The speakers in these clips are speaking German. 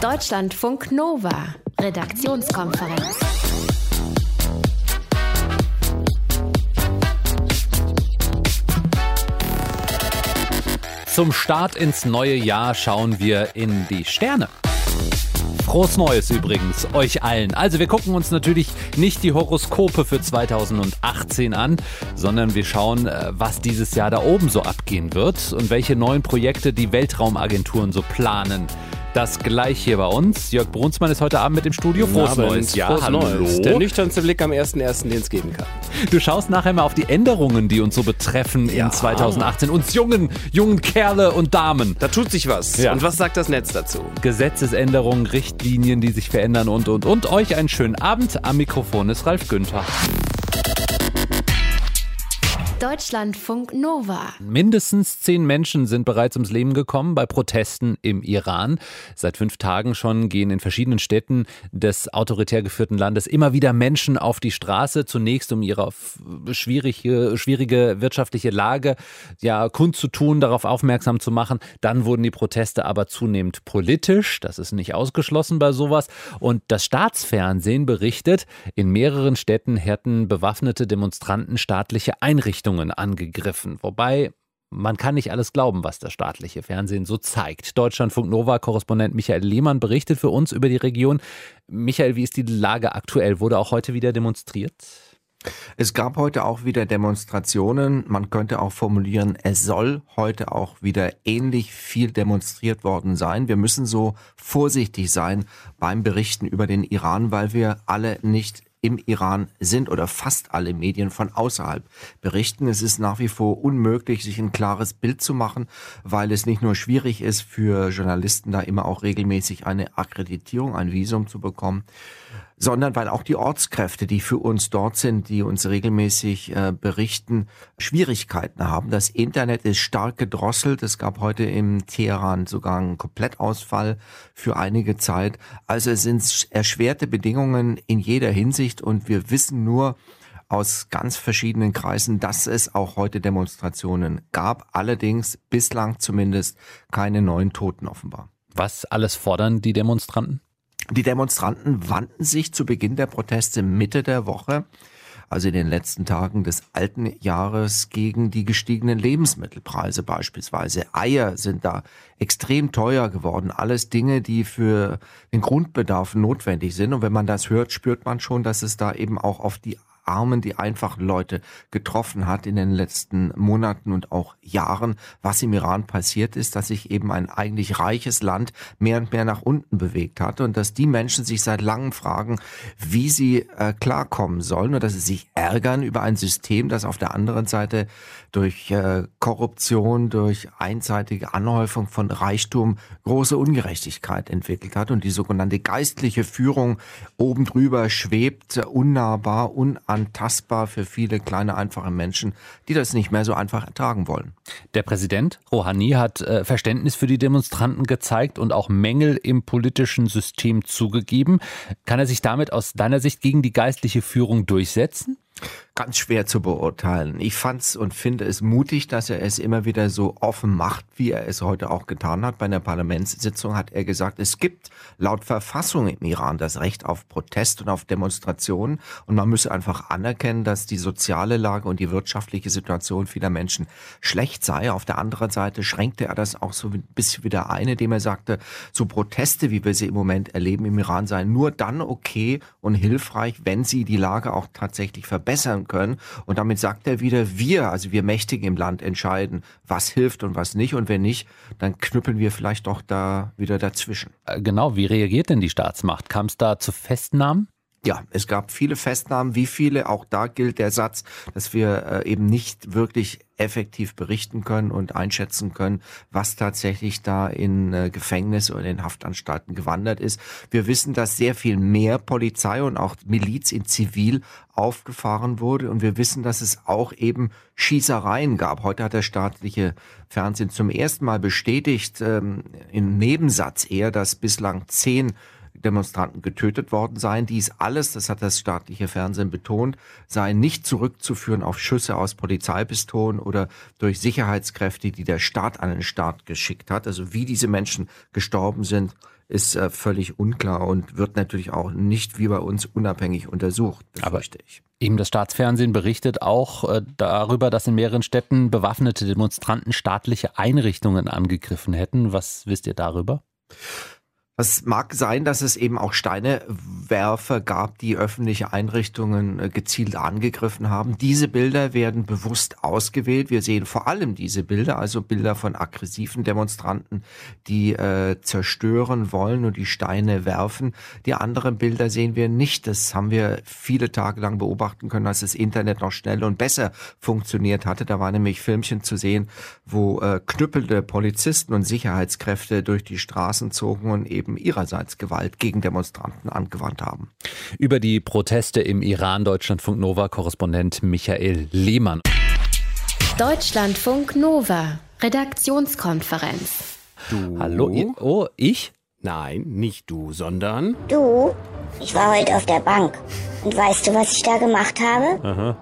Deutschlandfunk Nova, Redaktionskonferenz. Zum Start ins neue Jahr schauen wir in die Sterne. Frohes Neues übrigens, euch allen. Also wir gucken uns natürlich nicht die Horoskope für 2018 an, sondern wir schauen, äh, was dieses Jahr da oben so abgehen wird und welche neuen Projekte die Weltraumagenturen so planen. Das gleich hier bei uns. Jörg Brunsmann ist heute Abend mit im Studio. Frohes Neues. Ja, Frohes hallo. Neues. Der nüchternste Blick am 1.1., den es geben kann. Du schaust nachher mal auf die Änderungen, die uns so betreffen ja. in 2018. Uns jungen, jungen Kerle und Damen. Da tut sich was. Ja. Und was sagt das Netz dazu? Gesetzesänderungen, Richtlinien, die sich verändern und, und, und. Euch einen schönen Abend. Am Mikrofon ist Ralf Günther. Deutschlandfunk Nova. Mindestens zehn Menschen sind bereits ums Leben gekommen bei Protesten im Iran. Seit fünf Tagen schon gehen in verschiedenen Städten des autoritär geführten Landes immer wieder Menschen auf die Straße, zunächst um ihre schwierige, schwierige wirtschaftliche Lage ja kundzutun, darauf aufmerksam zu machen. Dann wurden die Proteste aber zunehmend politisch. Das ist nicht ausgeschlossen bei sowas. Und das Staatsfernsehen berichtet, in mehreren Städten hätten bewaffnete Demonstranten staatliche Einrichtungen Richtungen angegriffen. Wobei man kann nicht alles glauben, was das staatliche Fernsehen so zeigt. Deutschlandfunk Nova-Korrespondent Michael Lehmann berichtet für uns über die Region. Michael, wie ist die Lage aktuell? Wurde auch heute wieder demonstriert? Es gab heute auch wieder Demonstrationen. Man könnte auch formulieren, es soll heute auch wieder ähnlich viel demonstriert worden sein. Wir müssen so vorsichtig sein beim Berichten über den Iran, weil wir alle nicht im Iran sind oder fast alle Medien von außerhalb berichten. Es ist nach wie vor unmöglich, sich ein klares Bild zu machen, weil es nicht nur schwierig ist für Journalisten da immer auch regelmäßig eine Akkreditierung, ein Visum zu bekommen, sondern weil auch die Ortskräfte, die für uns dort sind, die uns regelmäßig äh, berichten, Schwierigkeiten haben. Das Internet ist stark gedrosselt. Es gab heute im Teheran sogar einen Komplettausfall für einige Zeit. Also es sind erschwerte Bedingungen in jeder Hinsicht und wir wissen nur, aus ganz verschiedenen Kreisen, dass es auch heute Demonstrationen gab, allerdings bislang zumindest keine neuen Toten offenbar. Was alles fordern die Demonstranten? Die Demonstranten wandten sich zu Beginn der Proteste Mitte der Woche, also in den letzten Tagen des alten Jahres, gegen die gestiegenen Lebensmittelpreise beispielsweise. Eier sind da extrem teuer geworden. Alles Dinge, die für den Grundbedarf notwendig sind. Und wenn man das hört, spürt man schon, dass es da eben auch auf die Armen, die einfachen Leute getroffen hat in den letzten Monaten und auch Jahren. Was im Iran passiert ist, dass sich eben ein eigentlich reiches Land mehr und mehr nach unten bewegt hat und dass die Menschen sich seit langem fragen, wie sie äh, klarkommen sollen und dass sie sich ärgern über ein System, das auf der anderen Seite durch äh, Korruption, durch einseitige Anhäufung von Reichtum große Ungerechtigkeit entwickelt hat und die sogenannte geistliche Führung oben drüber schwebt, unnahbar, unantastbar für viele kleine, einfache Menschen, die das nicht mehr so einfach ertragen wollen. Der Präsident Rouhani hat äh, Verständnis für die Demonstranten gezeigt und auch Mängel im politischen System zugegeben. Kann er sich damit aus deiner Sicht gegen die geistliche Führung durchsetzen? Ganz schwer zu beurteilen. Ich fand's und finde es mutig, dass er es immer wieder so offen macht, wie er es heute auch getan hat. Bei einer Parlamentssitzung hat er gesagt, es gibt laut Verfassung im Iran das Recht auf Protest und auf Demonstrationen und man müsse einfach anerkennen, dass die soziale Lage und die wirtschaftliche Situation vieler Menschen schlecht sei. Auf der anderen Seite schränkte er das auch so ein bisschen wieder ein, indem er sagte, so Proteste, wie wir sie im Moment erleben im Iran, seien nur dann okay und hilfreich, wenn sie die Lage auch tatsächlich verbessern können. Und damit sagt er wieder, wir, also wir Mächtigen im Land entscheiden, was hilft und was nicht. Und wenn nicht, dann knüppeln wir vielleicht doch da wieder dazwischen. Äh, genau, wie reagiert denn die Staatsmacht? Kam es da zu Festnahmen? Ja, es gab viele Festnahmen. Wie viele? Auch da gilt der Satz, dass wir äh, eben nicht wirklich effektiv berichten können und einschätzen können, was tatsächlich da in äh, Gefängnis oder in Haftanstalten gewandert ist. Wir wissen, dass sehr viel mehr Polizei und auch Miliz in Zivil aufgefahren wurde und wir wissen, dass es auch eben Schießereien gab. Heute hat der staatliche Fernsehen zum ersten Mal bestätigt, ähm, im Nebensatz eher, dass bislang zehn Demonstranten getötet worden seien. Dies alles, das hat das staatliche Fernsehen betont, sei nicht zurückzuführen auf Schüsse aus Polizeipistolen oder durch Sicherheitskräfte, die der Staat an den Staat geschickt hat. Also wie diese Menschen gestorben sind, ist äh, völlig unklar und wird natürlich auch nicht wie bei uns unabhängig untersucht, befürchte Aber ich. Eben das Staatsfernsehen berichtet auch äh, darüber, dass in mehreren Städten bewaffnete Demonstranten staatliche Einrichtungen angegriffen hätten. Was wisst ihr darüber? Es mag sein, dass es eben auch Steinewerfer gab, die öffentliche Einrichtungen äh, gezielt angegriffen haben. Diese Bilder werden bewusst ausgewählt. Wir sehen vor allem diese Bilder, also Bilder von aggressiven Demonstranten, die äh, zerstören wollen und die Steine werfen. Die anderen Bilder sehen wir nicht. Das haben wir viele Tage lang beobachten können, als das Internet noch schneller und besser funktioniert hatte. Da war nämlich Filmchen zu sehen, wo äh, knüppelte Polizisten und Sicherheitskräfte durch die Straßen zogen und eben eben ihrerseits Gewalt gegen Demonstranten angewandt haben. Über die Proteste im Iran Deutschlandfunk Nova Korrespondent Michael Lehmann. Deutschlandfunk Nova Redaktionskonferenz. Du? Hallo, oh, ich? Nein, nicht du, sondern Du? Ich war heute auf der Bank. Und weißt du, was ich da gemacht habe? Aha.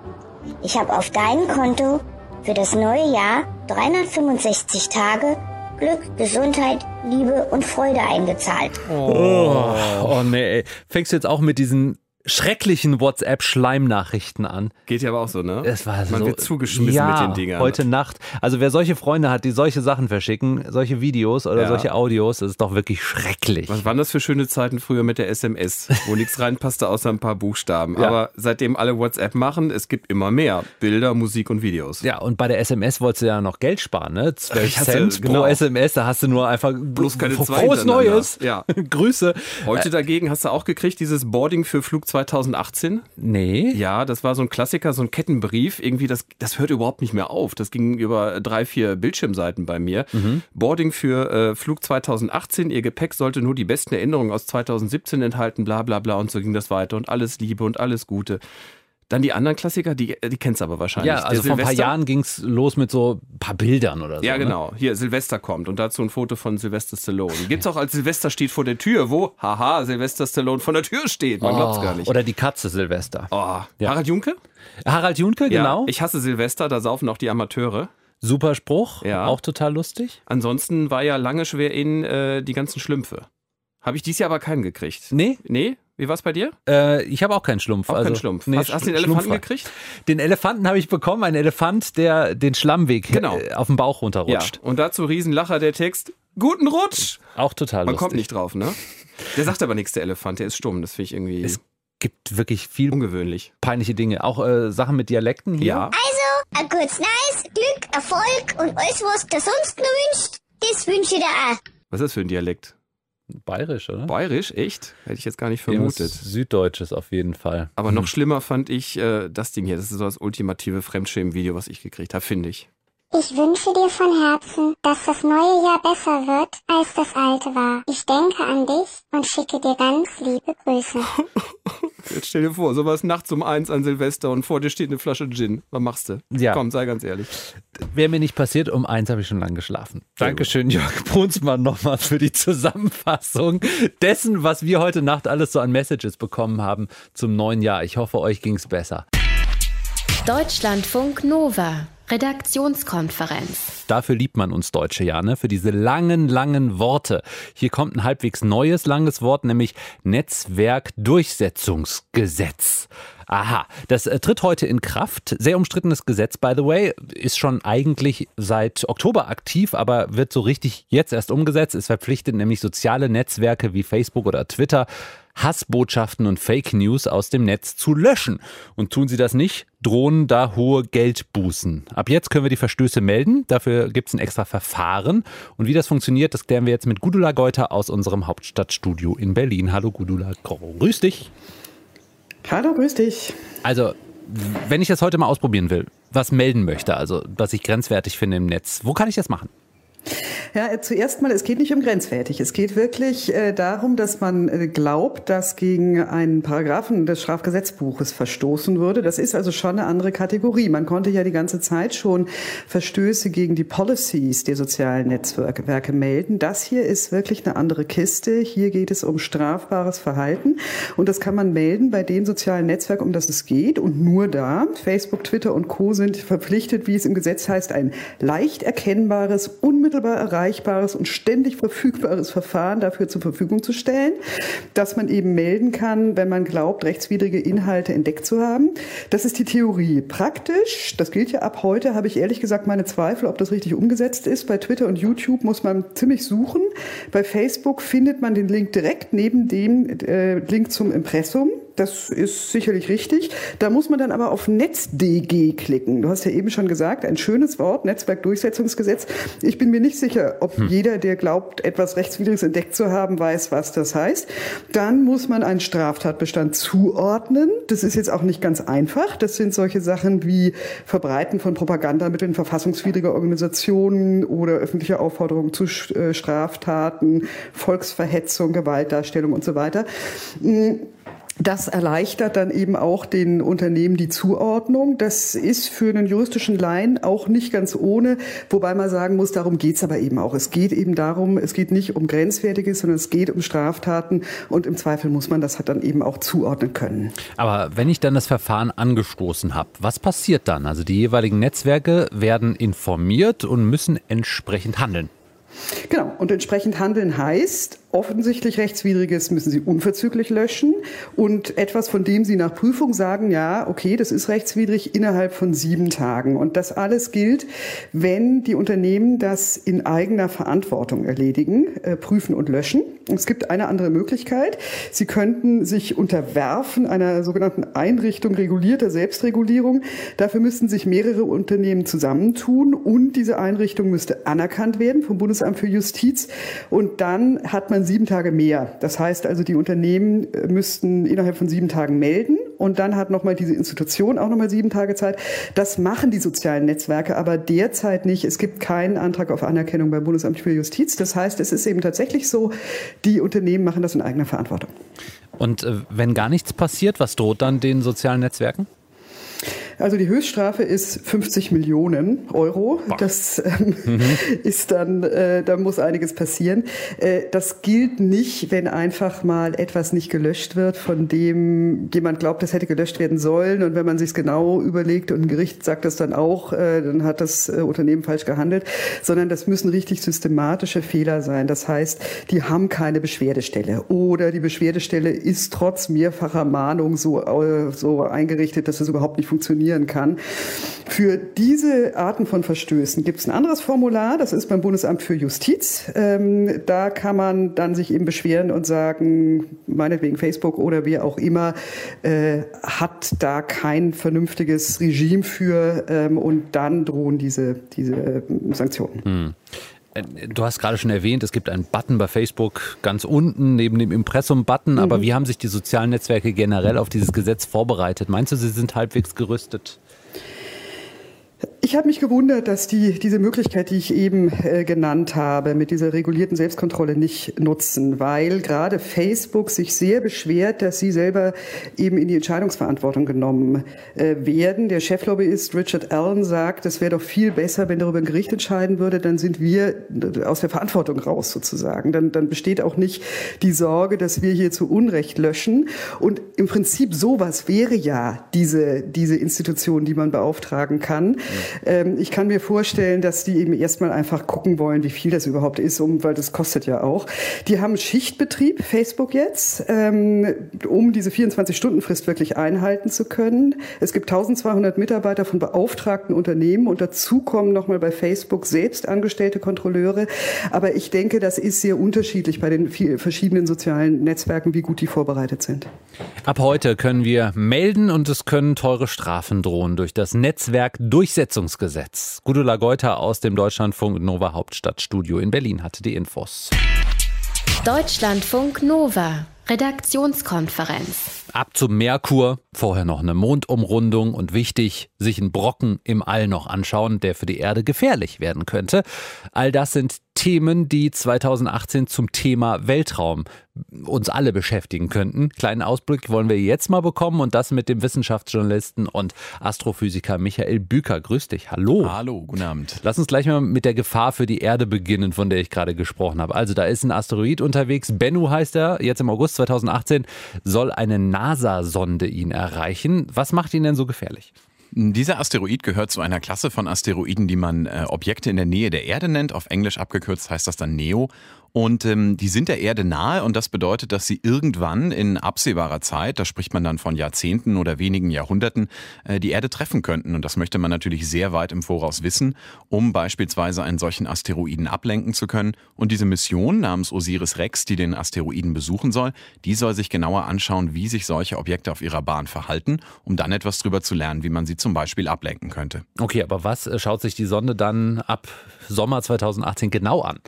Ich habe auf dein Konto für das neue Jahr 365 Tage Glück, Gesundheit, Liebe und Freude eingezahlt. Oh, oh nee, ey. Fängst du jetzt auch mit diesen schrecklichen WhatsApp-Schleimnachrichten an. Geht ja aber auch so, ne? Es war Man so, wird zugeschmissen ja, mit den Dingern. heute Nacht. Also wer solche Freunde hat, die solche Sachen verschicken, solche Videos oder Ja. solche Audios, das ist doch wirklich schrecklich. Was waren das für schöne Zeiten früher mit der SMS, wo nichts reinpasste außer ein paar Buchstaben. Ja. Aber seitdem alle WhatsApp machen, es gibt immer mehr Bilder, Musik und Videos. Ja, und bei der SMS wolltest du ja noch Geld sparen, ne? 12 Ich hasse- Cent genau. pro SMS, da hast du nur einfach Bloß keine zwei frohes hintereinander. Neues. Ja. Grüße. Heute dagegen hast du auch gekriegt, dieses Boarding für Flug 2018. Nee. Ja, das war so ein Klassiker, so ein Kettenbrief. Irgendwie, das, das hört überhaupt nicht mehr auf. Das ging über drei, vier Bildschirmseiten bei mir. Boarding für äh, Flug 2018. Ihr Gepäck sollte nur die besten Erinnerungen aus 2017 enthalten, bla bla bla. Und so ging das weiter. Und alles Liebe und alles Gute. Dann die anderen Klassiker, die, die kennst du aber wahrscheinlich. Ja, also vor ein paar Silvester- Jahren ging's los mit so ein paar Bildern oder so. Ja, ne? genau. Hier, Silvester kommt und dazu ein Foto von Sylvester Stallone. Gibt's auch als Silvester steht vor der Tür, wo, haha, Sylvester Stallone vor der Tür steht. Man glaubt's gar nicht. Oder die Katze Silvester. Oh, Ja. Harald Junke? Harald Junke, genau. Ja, ich hasse Silvester, da saufen auch die Amateure. Super Spruch, Ja. auch total lustig. Ansonsten war ja lange schwer in äh, die ganzen Schlümpfe. Habe ich dieses Jahr aber keinen gekriegt. Nee, Nee? Wie war's bei dir? äh, ich habe auch keinen Schlumpf. Auch also, keinen Schlumpf. Nee, hast, hast du den Elefanten gekriegt? Den Elefanten habe ich bekommen, ein Elefant, der den Schlammweg Genau. äh, auf dem Bauch runterrutscht. Ja. Und dazu Riesenlacher der Text. Guten Rutsch! Auch total Man lustig. kommt nicht drauf, ne? Der sagt aber nichts, der Elefant. Der ist stumm. Das finde ich irgendwie Es gibt wirklich viel ungewöhnlich. peinliche Dinge. Auch äh, Sachen mit Dialekten hier. Ja. Also, ein kurz nice, Glück, Erfolg und alles, was du sonst noch wünscht, das wünsche ich dir auch. Was ist das für ein Dialekt? Bayerisch, oder? Bayerisch? Echt? Hätte ich jetzt gar nicht Irgendwas vermutet. Süddeutsches auf jeden Fall. Aber noch schlimmer fand ich äh, das Ding hier. Das ist so das ultimative Fremdschämen-Video, was ich gekriegt habe, finde ich. Ich wünsche dir von Herzen, dass das neue Jahr besser wird, als das alte war. Ich denke an dich und schicke dir ganz liebe Grüße. Jetzt stell dir vor, sowas nachts um eins an Silvester und vor dir steht eine Flasche Gin. Was machst du? Ja. Komm, sei ganz ehrlich. Wäre mir nicht passiert, um eins habe ich schon lang geschlafen. Dankeschön, Jörg Brunsmann, nochmal für die Zusammenfassung dessen, was wir heute Nacht alles so an Messages bekommen haben zum neuen Jahr. Ich hoffe, euch ging's besser. Deutschlandfunk Nova Redaktionskonferenz. Dafür liebt man uns Deutsche ja, ne? Für diese langen, langen Worte. Hier kommt ein halbwegs neues, langes Wort, nämlich Netzwerkdurchsetzungsgesetz. Aha, das äh, tritt heute in Kraft. Sehr umstrittenes Gesetz, by the way, ist schon eigentlich seit Oktober aktiv, aber wird so richtig jetzt erst umgesetzt. Es verpflichtet nämlich soziale Netzwerke wie Facebook oder Twitter, Hassbotschaften und Fake News aus dem Netz zu löschen. Und tun sie das nicht, drohen da hohe Geldbußen. Ab jetzt können wir die Verstöße melden. Dafür gibt es ein extra Verfahren. Und wie das funktioniert, das klären wir jetzt mit Gudula Geuter aus unserem Hauptstadtstudio in Berlin. Hallo Gudula, grüß dich. Hallo, grüß dich. Also, wenn ich das heute mal ausprobieren will, was melden möchte, also was ich grenzwertig finde im Netz, wo kann ich das machen? Ja, zuerst mal, es geht nicht um grenzwertig. Es geht wirklich äh, darum, dass man äh, glaubt, dass gegen einen Paragraphen des Strafgesetzbuches verstoßen würde. Das ist also schon eine andere Kategorie. Man konnte ja die ganze Zeit schon Verstöße gegen die Policies der sozialen Netzwerke melden. Das hier ist wirklich eine andere Kiste. Hier geht es um strafbares Verhalten und das kann man melden bei dem sozialen Netzwerk, um das es geht und nur da. Facebook, Twitter und Co. sind verpflichtet, wie es im Gesetz heißt, ein leicht erkennbares, unmittelbar erreichbares und ständig verfügbares Verfahren dafür zur Verfügung zu stellen, dass man eben melden kann, wenn man glaubt, rechtswidrige Inhalte entdeckt zu haben. Das ist die Theorie. Praktisch, das gilt ja ab heute, habe ich ehrlich gesagt meine Zweifel, ob das richtig umgesetzt ist. Bei Twitter und YouTube muss man ziemlich suchen. Bei Facebook findet man den Link direkt neben dem äh, Link zum Impressum. Das ist sicherlich richtig. Da muss man dann aber auf NetzDG klicken. Du hast ja eben schon gesagt, ein schönes Wort, Netzwerkdurchsetzungsgesetz. Ich bin mir nicht sicher, ob hm. jeder, der glaubt, etwas Rechtswidriges entdeckt zu haben, weiß, was das heißt. Dann muss man einen Straftatbestand zuordnen. Das ist jetzt auch nicht ganz einfach. Das sind solche Sachen wie Verbreiten von Propagandamitteln verfassungswidriger Organisationen oder öffentliche Aufforderungen zu äh, Straftaten, Volksverhetzung, Gewaltdarstellung und so weiter. Das erleichtert dann eben auch den Unternehmen die Zuordnung. Das ist für einen juristischen Laien auch nicht ganz ohne, wobei man sagen muss, darum geht's aber eben auch. Es geht eben darum, es geht nicht um Grenzwertiges, sondern es geht um Straftaten und im Zweifel muss man das halt dann eben auch zuordnen können. Aber wenn ich dann das Verfahren angestoßen habe, was passiert dann? Also die jeweiligen Netzwerke werden informiert und müssen entsprechend handeln. Genau, und entsprechend handeln heißt, offensichtlich Rechtswidriges müssen Sie unverzüglich löschen und etwas, von dem Sie nach Prüfung sagen, ja, okay, das ist rechtswidrig innerhalb von sieben Tagen. Und das alles gilt, wenn die Unternehmen das in eigener Verantwortung erledigen, äh, prüfen und löschen. Es gibt eine andere Möglichkeit. Sie könnten sich unterwerfen einer sogenannten Einrichtung regulierter Selbstregulierung. Dafür müssten sich mehrere Unternehmen zusammentun und diese Einrichtung müsste anerkannt werden vom Bundesamt für Justiz. Und dann hat man sieben Tage mehr. Das heißt also, die Unternehmen äh, müssten innerhalb von sieben Tagen melden und dann hat nochmal diese Institution auch nochmal sieben Tage Zeit. Das machen die sozialen Netzwerke aber derzeit nicht. Es gibt keinen Antrag auf Anerkennung beim Bundesamt für Justiz. Das heißt, es ist eben tatsächlich so, die Unternehmen machen das in eigener Verantwortung. Und äh, wenn gar nichts passiert, was droht dann den sozialen Netzwerken? Also die Höchststrafe ist 50 Millionen Euro. Das ähm, mhm. ist dann, äh, da muss einiges passieren. Äh, das gilt nicht, wenn einfach mal etwas nicht gelöscht wird, von dem jemand glaubt, das hätte gelöscht werden sollen. Und wenn man sich genau überlegt und ein Gericht sagt das dann auch, äh, dann hat das äh, Unternehmen falsch gehandelt. Sondern das müssen richtig systematische Fehler sein. Das heißt, die haben keine Beschwerdestelle oder die Beschwerdestelle ist trotz mehrfacher Mahnung so, äh, so eingerichtet, dass es überhaupt nicht funktioniert funktionieren kann. Für diese Arten von Verstößen gibt es ein anderes Formular, das ist beim Bundesamt für Justiz. Ähm, da kann man dann sich eben beschweren und sagen, meinetwegen Facebook oder wer auch immer, äh, hat da kein vernünftiges Regime für ähm, und dann drohen diese, diese äh, Sanktionen. Hm. Äh, du hast gerade schon erwähnt, es gibt einen Button bei Facebook ganz unten neben dem Impressum-Button. Mhm. Aber wie haben sich die sozialen Netzwerke generell auf dieses Gesetz vorbereitet? Meinst du, sie sind halbwegs gerüstet? Ich habe mich gewundert, dass die diese Möglichkeit, die ich eben äh, genannt habe, mit dieser regulierten Selbstkontrolle nicht nutzen, weil gerade Facebook sich sehr beschwert, dass sie selber eben in die Entscheidungsverantwortung genommen äh, werden. Der Cheflobbyist Richard Allen sagt, es wäre doch viel besser, wenn darüber ein Gericht entscheiden würde, dann sind wir aus der Verantwortung raus sozusagen. Dann, dann besteht auch nicht die Sorge, dass wir hier zu Unrecht löschen. Und im Prinzip sowas wäre ja diese, diese Institution, die man beauftragen kann. Ähm, ich kann mir vorstellen, dass die eben erstmal einfach gucken wollen, wie viel das überhaupt ist, um, weil das kostet ja auch. Die haben Schichtbetrieb, Facebook jetzt, ähm, um diese 24-Stunden-Frist wirklich einhalten zu können. Es gibt 1200 Mitarbeiter von beauftragten Unternehmen und dazu kommen nochmal bei Facebook selbst angestellte Kontrolleure. Aber ich denke, das ist sehr unterschiedlich bei den verschiedenen sozialen Netzwerken, wie gut die vorbereitet sind. Ab heute können wir melden und es können teure Strafen drohen durch das Netzwerk Durchsetzung Verfassungsgesetz. Gudula Geuter aus dem Deutschlandfunk Nova Hauptstadtstudio in Berlin hatte die Infos. Deutschlandfunk Nova. Redaktionskonferenz. Ab zum Merkur, vorher noch eine Mondumrundung und wichtig, sich einen Brocken im All noch anschauen, der für die Erde gefährlich werden könnte. All das sind Themen, die 2018 zum Thema Weltraum uns alle beschäftigen könnten. Kleinen Ausblick wollen wir jetzt mal bekommen und das mit dem Wissenschaftsjournalisten und Astrophysiker Michael Büker. Grüß dich. Hallo. Hallo, guten Abend. Lass uns gleich mal mit der Gefahr für die Erde beginnen, von der ich gerade gesprochen habe. Also da ist ein Asteroid unterwegs. Bennu heißt er. Jetzt im August 2018 soll eine NASA-Sonde ihn erreichen. Was macht ihn denn so gefährlich? Dieser Asteroid gehört zu einer Klasse von Asteroiden, die man äh, Objekte in der Nähe der Erde nennt. Auf Englisch abgekürzt heißt das dann NEO. Und ähm, die sind der Erde nahe und das bedeutet, dass sie irgendwann in absehbarer Zeit, da spricht man dann von Jahrzehnten oder wenigen Jahrhunderten, äh, die Erde treffen könnten. Und das möchte man natürlich sehr weit im Voraus wissen, um beispielsweise einen solchen Asteroiden ablenken zu können. Und diese Mission namens Osiris Rex, die den Asteroiden besuchen soll, die soll sich genauer anschauen, wie sich solche Objekte auf ihrer Bahn verhalten, um dann etwas darüber zu lernen, wie man sie zum Beispiel ablenken könnte. Okay, aber was äh, schaut sich die Sonde dann ab Sommer 2018 genau an?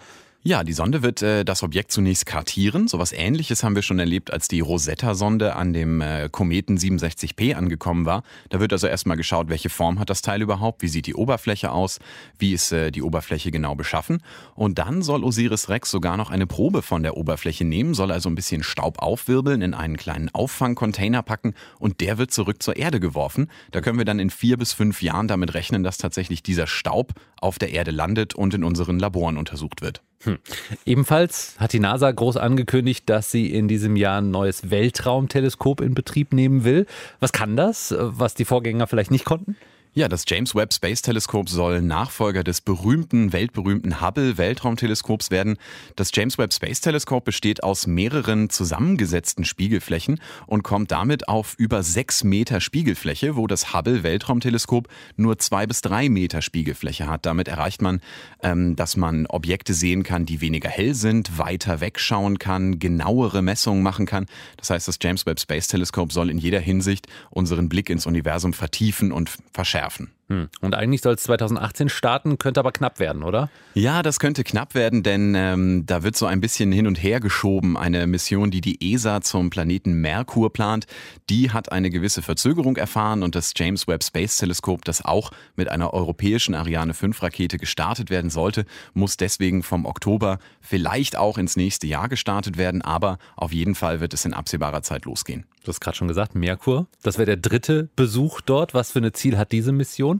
Ja, die Sonde wird äh, das Objekt zunächst kartieren. So was ähnliches haben wir schon erlebt, als die Rosetta-Sonde an dem äh, Kometen 67P angekommen war. Da wird also erstmal geschaut, welche Form hat das Teil überhaupt, wie sieht die Oberfläche aus, wie ist äh, die Oberfläche genau beschaffen. Und dann soll Osiris Rex sogar noch eine Probe von der Oberfläche nehmen, soll also ein bisschen Staub aufwirbeln, in einen kleinen Auffangcontainer packen und der wird zurück zur Erde geworfen. Da können wir dann in vier bis fünf Jahren damit rechnen, dass tatsächlich dieser Staub auf der Erde landet und in unseren Laboren untersucht wird. Hm. Ebenfalls hat die NASA groß angekündigt, dass sie in diesem Jahr ein neues Weltraumteleskop in Betrieb nehmen will. Was kann das, was die Vorgänger vielleicht nicht konnten? Ja, das James Webb Space Teleskop soll Nachfolger des berühmten, weltberühmten Hubble Weltraumteleskops werden. Das James Webb Space Teleskop besteht aus mehreren zusammengesetzten Spiegelflächen und kommt damit auf über sechs Meter Spiegelfläche, wo das Hubble Weltraumteleskop nur zwei bis drei Meter Spiegelfläche hat. Damit erreicht man, ähm, dass man Objekte sehen kann, die weniger hell sind, weiter wegschauen kann, genauere Messungen machen kann. Das heißt, das James Webb Space Teleskop soll in jeder Hinsicht unseren Blick ins Universum vertiefen und verschärfen verschärfen. Hm. Und eigentlich soll es 2018 starten, könnte aber knapp werden, oder? Ja, das könnte knapp werden, denn ähm, da wird so ein bisschen hin und her geschoben. Eine Mission, die die ESA zum Planeten Merkur plant, die hat eine gewisse Verzögerung erfahren und das James Webb Space Teleskop, das auch mit einer europäischen Ariane 5 Rakete gestartet werden sollte, muss deswegen vom Oktober vielleicht auch ins nächste Jahr gestartet werden, aber auf jeden Fall wird es in absehbarer Zeit losgehen. Du hast gerade schon gesagt, Merkur, das wäre der dritte Besuch dort. Was für eine Ziel hat diese Mission?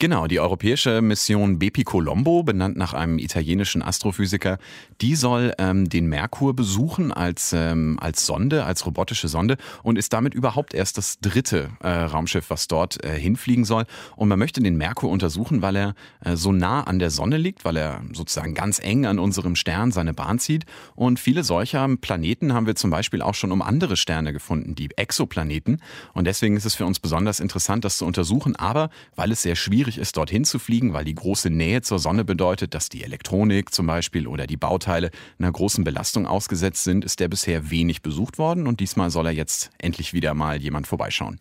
Genau, die europäische Mission Bepi Colombo, benannt nach einem italienischen Astrophysiker, die soll ähm, den Merkur besuchen als, ähm, als Sonde, als robotische Sonde und ist damit überhaupt erst das dritte äh, Raumschiff, was dort äh, hinfliegen soll. Und man möchte den Merkur untersuchen, weil er äh, so nah an der Sonne liegt, weil er sozusagen ganz eng an unserem Stern seine Bahn zieht. Und viele solcher Planeten haben wir zum Beispiel auch schon um andere Sterne gefunden, die Exoplaneten. Und deswegen ist es für uns besonders interessant, das zu untersuchen. Aber weil es sehr schwierig schwierig ist, dorthin zu fliegen, weil die große Nähe zur Sonne bedeutet, dass die Elektronik zum Beispiel oder die Bauteile einer großen Belastung ausgesetzt sind, ist der bisher wenig besucht worden und diesmal soll er jetzt endlich wieder mal jemand vorbeischauen.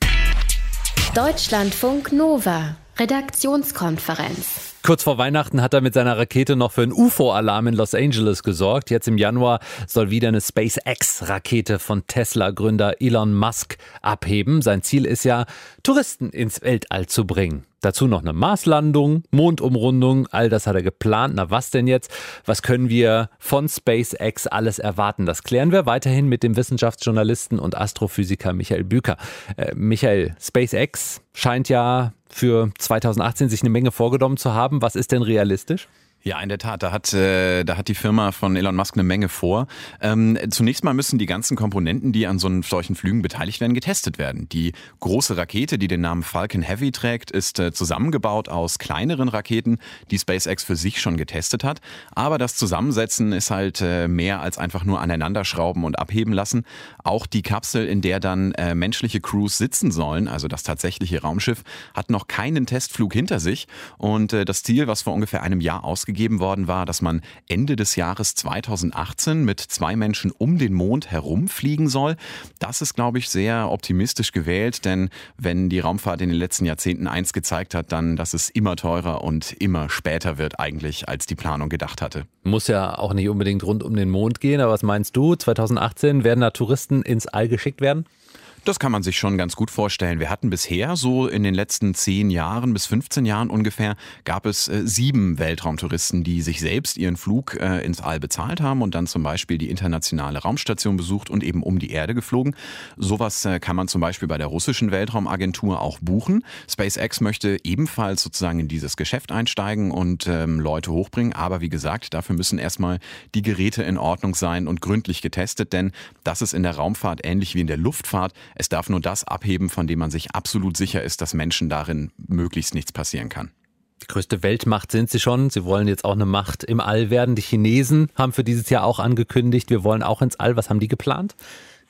Deutschlandfunk Nova, Redaktionskonferenz. Kurz vor Weihnachten hat er mit seiner Rakete noch für einen UFO-Alarm in Los Angeles gesorgt. Jetzt im Januar soll wieder eine SpaceX-Rakete von Tesla-Gründer Elon Musk abheben. Sein Ziel ist ja, Touristen ins Weltall zu bringen. Dazu noch eine Marslandung, Mondumrundung, all das hat er geplant. Na was denn jetzt? Was können wir von SpaceX alles erwarten? Das klären wir weiterhin mit dem Wissenschaftsjournalisten und Astrophysiker Michael Büker. Äh, Michael, SpaceX scheint ja für 2018 sich eine Menge vorgenommen zu haben. Was ist denn realistisch? Ja, in der Tat, da hat, äh, da hat die Firma von Elon Musk eine Menge vor. Ähm, zunächst mal müssen die ganzen Komponenten, die an so solchen Flügen beteiligt werden, getestet werden. Die große Rakete, die den Namen Falcon Heavy trägt, ist äh, zusammengebaut aus kleineren Raketen, die SpaceX für sich schon getestet hat. Aber das Zusammensetzen ist halt äh, mehr als einfach nur aneinanderschrauben und abheben lassen. Auch die Kapsel, in der dann äh, menschliche Crews sitzen sollen, also das tatsächliche Raumschiff, hat noch keinen Testflug hinter sich. Und äh, das Ziel, was vor ungefähr einem Jahr ausgeht, ausgegeben worden war, dass man Ende des Jahres 2018 mit zwei Menschen um den Mond herumfliegen soll. Das ist, glaube ich, sehr optimistisch gewählt, denn wenn die Raumfahrt in den letzten Jahrzehnten eins gezeigt hat, dann, dass es immer teurer und immer später wird eigentlich, als die Planung gedacht hatte. Muss ja auch nicht unbedingt rund um den Mond gehen, aber was meinst du? 2018 werden da Touristen ins All geschickt werden? Das kann man sich schon ganz gut vorstellen. Wir hatten bisher so in den letzten 10 Jahren bis 15 Jahren ungefähr, gab es äh, sieben Weltraumtouristen, die sich selbst ihren Flug äh, ins All bezahlt haben und dann zum Beispiel die internationale Raumstation besucht und eben um die Erde geflogen. Sowas äh, kann man zum Beispiel bei der russischen Weltraumagentur auch buchen. SpaceX möchte ebenfalls sozusagen in dieses Geschäft einsteigen und ähm, Leute hochbringen. Aber wie gesagt, dafür müssen erstmal die Geräte in Ordnung sein und gründlich getestet, denn das ist in der Raumfahrt ähnlich wie in der Luftfahrt. Es darf nur das abheben, von dem man sich absolut sicher ist, dass Menschen darin möglichst nichts passieren kann. Die größte Weltmacht sind sie schon. Sie wollen jetzt auch eine Macht im All werden. Die Chinesen haben für dieses Jahr auch angekündigt, wir wollen auch ins All. Was haben die geplant?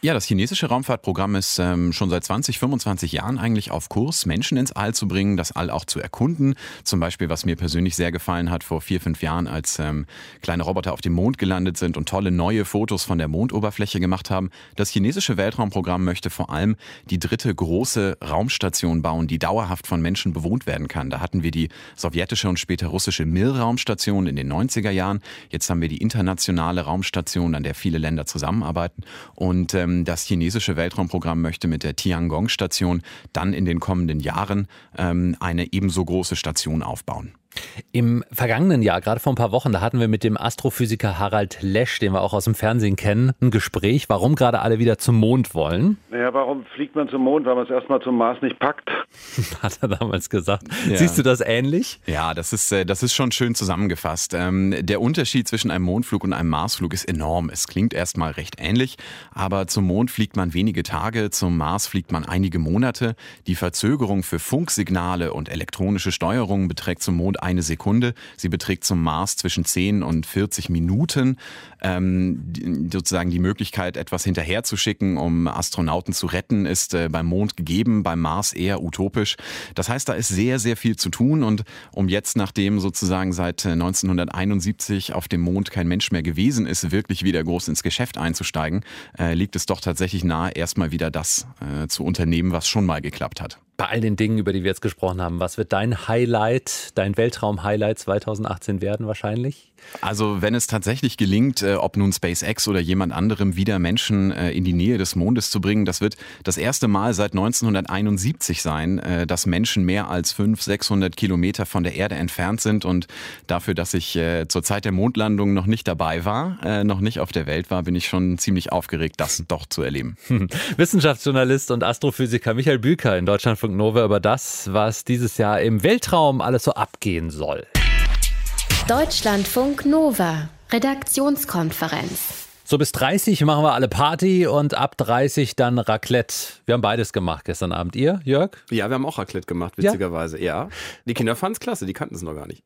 Ja, das chinesische Raumfahrtprogramm ist ähm, schon seit 20, 25 Jahren eigentlich auf Kurs, Menschen ins All zu bringen, das All auch zu erkunden. Zum Beispiel, was mir persönlich sehr gefallen hat, vor vier, fünf Jahren, als ähm, kleine Roboter auf dem Mond gelandet sind und tolle neue Fotos von der Mondoberfläche gemacht haben. Das chinesische Weltraumprogramm möchte vor allem die dritte große Raumstation bauen, die dauerhaft von Menschen bewohnt werden kann. Da hatten wir die sowjetische und später russische Mir-Raumstation in den 90er Jahren. Jetzt haben wir die internationale Raumstation, an der viele Länder zusammenarbeiten. Und ähm, das chinesische Weltraumprogramm möchte mit der Tiangong-Station dann in den kommenden Jahren ähm, eine ebenso große Station aufbauen. Im vergangenen Jahr, gerade vor ein paar Wochen, da hatten wir mit dem Astrophysiker Harald Lesch, den wir auch aus dem Fernsehen kennen, ein Gespräch, warum gerade alle wieder zum Mond wollen. Naja, warum fliegt man zum Mond? Weil man es erstmal zum Mars nicht packt. Hat er damals gesagt. Ja. Siehst du das ähnlich? Ja, das ist, äh, das ist schon schön zusammengefasst. Ähm, der Unterschied zwischen einem Mondflug und einem Marsflug ist enorm. Es klingt erstmal recht ähnlich, aber zum Mond fliegt man wenige Tage, zum Mars fliegt man einige Monate. Die Verzögerung für Funksignale und elektronische Steuerung beträgt zum Mond eine Sekunde. Sie beträgt zum Mars zwischen 10 und 40 Minuten. Ähm, sozusagen die Möglichkeit, etwas hinterherzuschicken, um Astronauten zu retten, ist äh, beim Mond gegeben, beim Mars eher utopisch. Das heißt, da ist sehr, sehr viel zu tun. Und um jetzt, nachdem sozusagen seit 1971 äh, auf dem Mond kein Mensch mehr gewesen ist, wirklich wieder groß ins Geschäft einzusteigen, äh, liegt es doch tatsächlich nahe, erstmal wieder das äh, zu unternehmen, was schon mal geklappt hat bei all den Dingen, über die wir jetzt gesprochen haben, was wird dein Highlight, dein Weltraum-Highlight 2018 werden wahrscheinlich? Also wenn es tatsächlich gelingt, äh, ob nun SpaceX oder jemand anderem wieder Menschen äh, in die Nähe des Mondes zu bringen, das wird das erste Mal seit 1971 sein, äh, dass Menschen mehr als 500, 600 Kilometer von der Erde entfernt sind. Und dafür, dass ich zur Zeit der Mondlandung noch nicht dabei war, noch nicht auf der Welt war, bin ich schon ziemlich aufgeregt, das doch zu erleben. Wissenschaftsjournalist und Astrophysiker Michael Büker in Deutschlandfunk Nova über das, was dieses Jahr im Weltraum alles so abgehen soll. Deutschlandfunk Nova, Redaktionskonferenz. So bis 30 machen wir alle Party und ab 30 dann Raclette. Wir haben beides gemacht gestern Abend. Ihr, Jörg? Ja, wir haben auch Raclette gemacht, witzigerweise. Ja. ja. Die Kinder fanden es klasse, die kannten es noch gar nicht.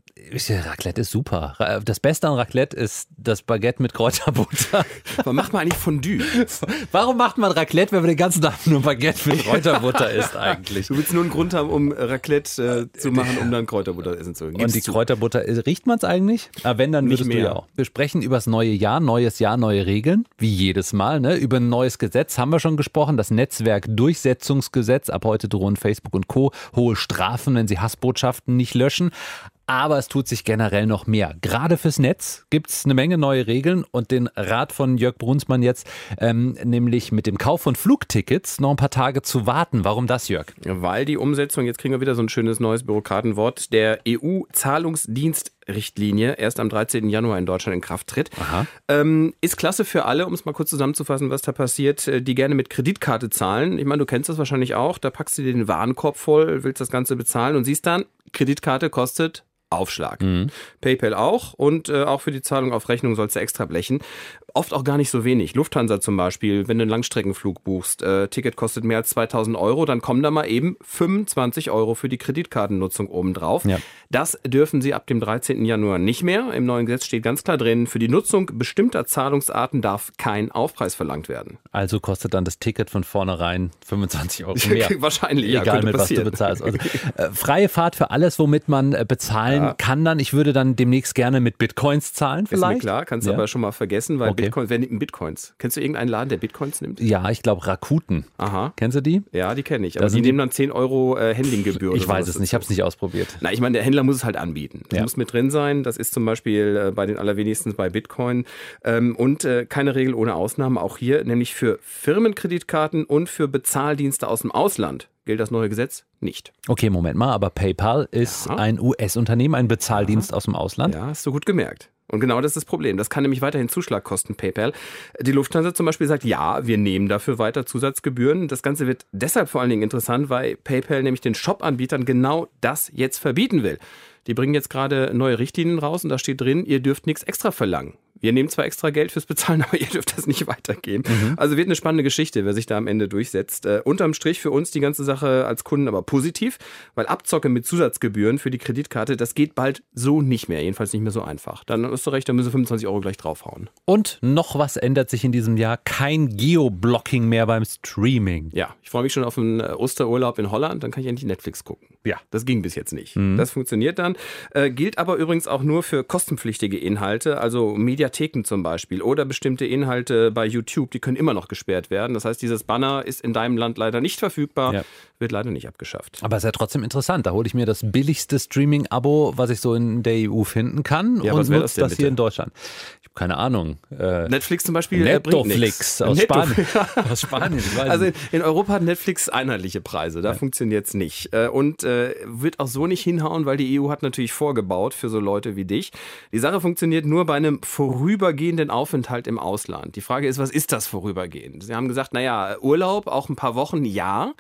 Raclette ist super. Das Beste an Raclette ist das Baguette mit Kräuterbutter. Warum macht man eigentlich Fondue? Warum macht man Raclette, wenn man den ganzen Tag nur Baguette mit Kräuterbutter isst eigentlich? Du willst nur einen Grund haben, um Raclette äh, zu machen, um dann Kräuterbutter essen zu können. Und die zu. Kräuterbutter, riecht man es eigentlich? Aber wenn, dann würdest du ja auch. Wir sprechen über das neue Jahr, neues Jahr, neue Regeln. Regeln, wie jedes Mal. Ne? Über ein neues Gesetz haben wir schon gesprochen, das Netzwerkdurchsetzungsgesetz. Ab heute drohen Facebook und Co. hohe Strafen, wenn sie Hassbotschaften nicht löschen. Aber es tut sich generell noch mehr. Gerade fürs Netz gibt es eine Menge neue Regeln und den Rat von Jörg Brunsmann jetzt, ähm, nämlich mit dem Kauf von Flugtickets noch ein paar Tage zu warten. Warum das, Jörg? Weil die Umsetzung, jetzt kriegen wir wieder so ein schönes neues Bürokratenwort, der EU-Zahlungsdienst Richtlinie erst am 13. Januar in Deutschland in Kraft tritt. Ähm, ist klasse für alle, um es mal kurz zusammenzufassen, was da passiert, äh, die gerne mit Kreditkarte zahlen. Ich meine, du kennst das wahrscheinlich auch. Da packst du dir den Warenkorb voll, willst das Ganze bezahlen und siehst dann, Kreditkarte kostet Aufschlag. Mhm. PayPal auch und äh, auch für die Zahlung auf Rechnung sollst du extra blechen. Oft auch gar nicht so wenig. Lufthansa zum Beispiel, wenn du einen Langstreckenflug buchst, äh, Ticket kostet mehr als 2000 Euro, dann kommen da mal eben 25 Euro für die Kreditkartennutzung obendrauf. Ja. Das dürfen sie ab dem 13. Januar nicht mehr. Im neuen Gesetz steht ganz klar drin, für die Nutzung bestimmter Zahlungsarten darf kein Aufpreis verlangt werden. Also kostet dann das Ticket von vornherein 25 Euro mehr. Wahrscheinlich, ja. Egal mit passieren. was du bezahlst. Also, äh, freie Fahrt für alles, womit man äh, bezahlen ja. kann dann. Ich würde dann demnächst gerne mit Bitcoins zahlen vielleicht. Ist mir klar, kannst du ja. aber schon mal vergessen, weil okay. Okay. Bitcoins, wer nimmt Bitcoins? Kennst du irgendeinen Laden, der Bitcoins nimmt? Ja, ich glaube Rakuten. Aha. Kennst du die? Ja, die kenne ich. Aber die die- nehmen dann 10 Euro äh, Handlinggebühr. Ich weiß es nicht, ich habe es nicht ausprobiert. Na, ich meine, der Händler muss es halt anbieten. Das Ja. muss mit drin sein. Das ist zum Beispiel äh, bei den allerwenigsten bei Bitcoin. Ähm, und äh, keine Regel ohne Ausnahme, auch hier, nämlich für Firmenkreditkarten und für Bezahldienste aus dem Ausland. Gilt das neue Gesetz nicht. Okay, Moment mal, aber PayPal ist Ja. ein US-Unternehmen, ein Bezahldienst aus dem Ausland. Ja, hast du gut gemerkt. Und genau das ist das Problem. Das kann nämlich weiterhin Zuschlag kosten, PayPal. Die Lufthansa zum Beispiel sagt, ja, wir nehmen dafür weiter Zusatzgebühren. Das Ganze wird deshalb vor allen Dingen interessant, weil PayPal nämlich den Shop-Anbietern genau das jetzt verbieten will. Die bringen jetzt gerade neue Richtlinien raus und da steht drin, ihr dürft nichts extra verlangen. Wir nehmen zwar extra Geld fürs Bezahlen, aber ihr dürft das nicht weitergeben. Also wird eine spannende Geschichte, wer sich da am Ende durchsetzt. Äh, unterm Strich für uns die ganze Sache als Kunden aber positiv, weil Abzocke mit Zusatzgebühren für die Kreditkarte, das geht bald so nicht mehr. Jedenfalls nicht mehr so einfach. Dann hast du recht, dann müssen 25 Euro gleich draufhauen. Und noch was ändert sich in diesem Jahr. Kein Geoblocking mehr beim Streaming. Ja, ich freue mich schon auf einen äh, Osterurlaub in Holland, dann kann ich endlich Netflix gucken. Ja, das ging bis jetzt nicht. Das funktioniert dann. Äh, gilt aber übrigens auch nur für kostenpflichtige Inhalte, also Mediatheken zum Beispiel oder bestimmte Inhalte bei YouTube, die können immer noch gesperrt werden. Das heißt, dieses Banner ist in deinem Land leider nicht verfügbar, Ja. wird leider nicht abgeschafft. Aber ist ja trotzdem interessant. Da hole ich mir das billigste Streaming-Abo, was ich so in der EU finden kann Ja, und nutze das das, hier in Deutschland. Keine Ahnung. Äh, Netflix zum Beispiel äh, Netflix aus Spanien. aus Spanien. Ich weiß Also nicht. in Europa hat Netflix einheitliche Preise, da funktioniert es nicht. Äh, Und äh, wird auch so nicht hinhauen, weil die EU hat natürlich vorgebaut für so Leute wie dich. Die Sache funktioniert nur bei einem vorübergehenden Aufenthalt im Ausland. Die Frage ist, was ist das vorübergehend? Sie haben gesagt, naja, Urlaub, auch ein paar Wochen, ja.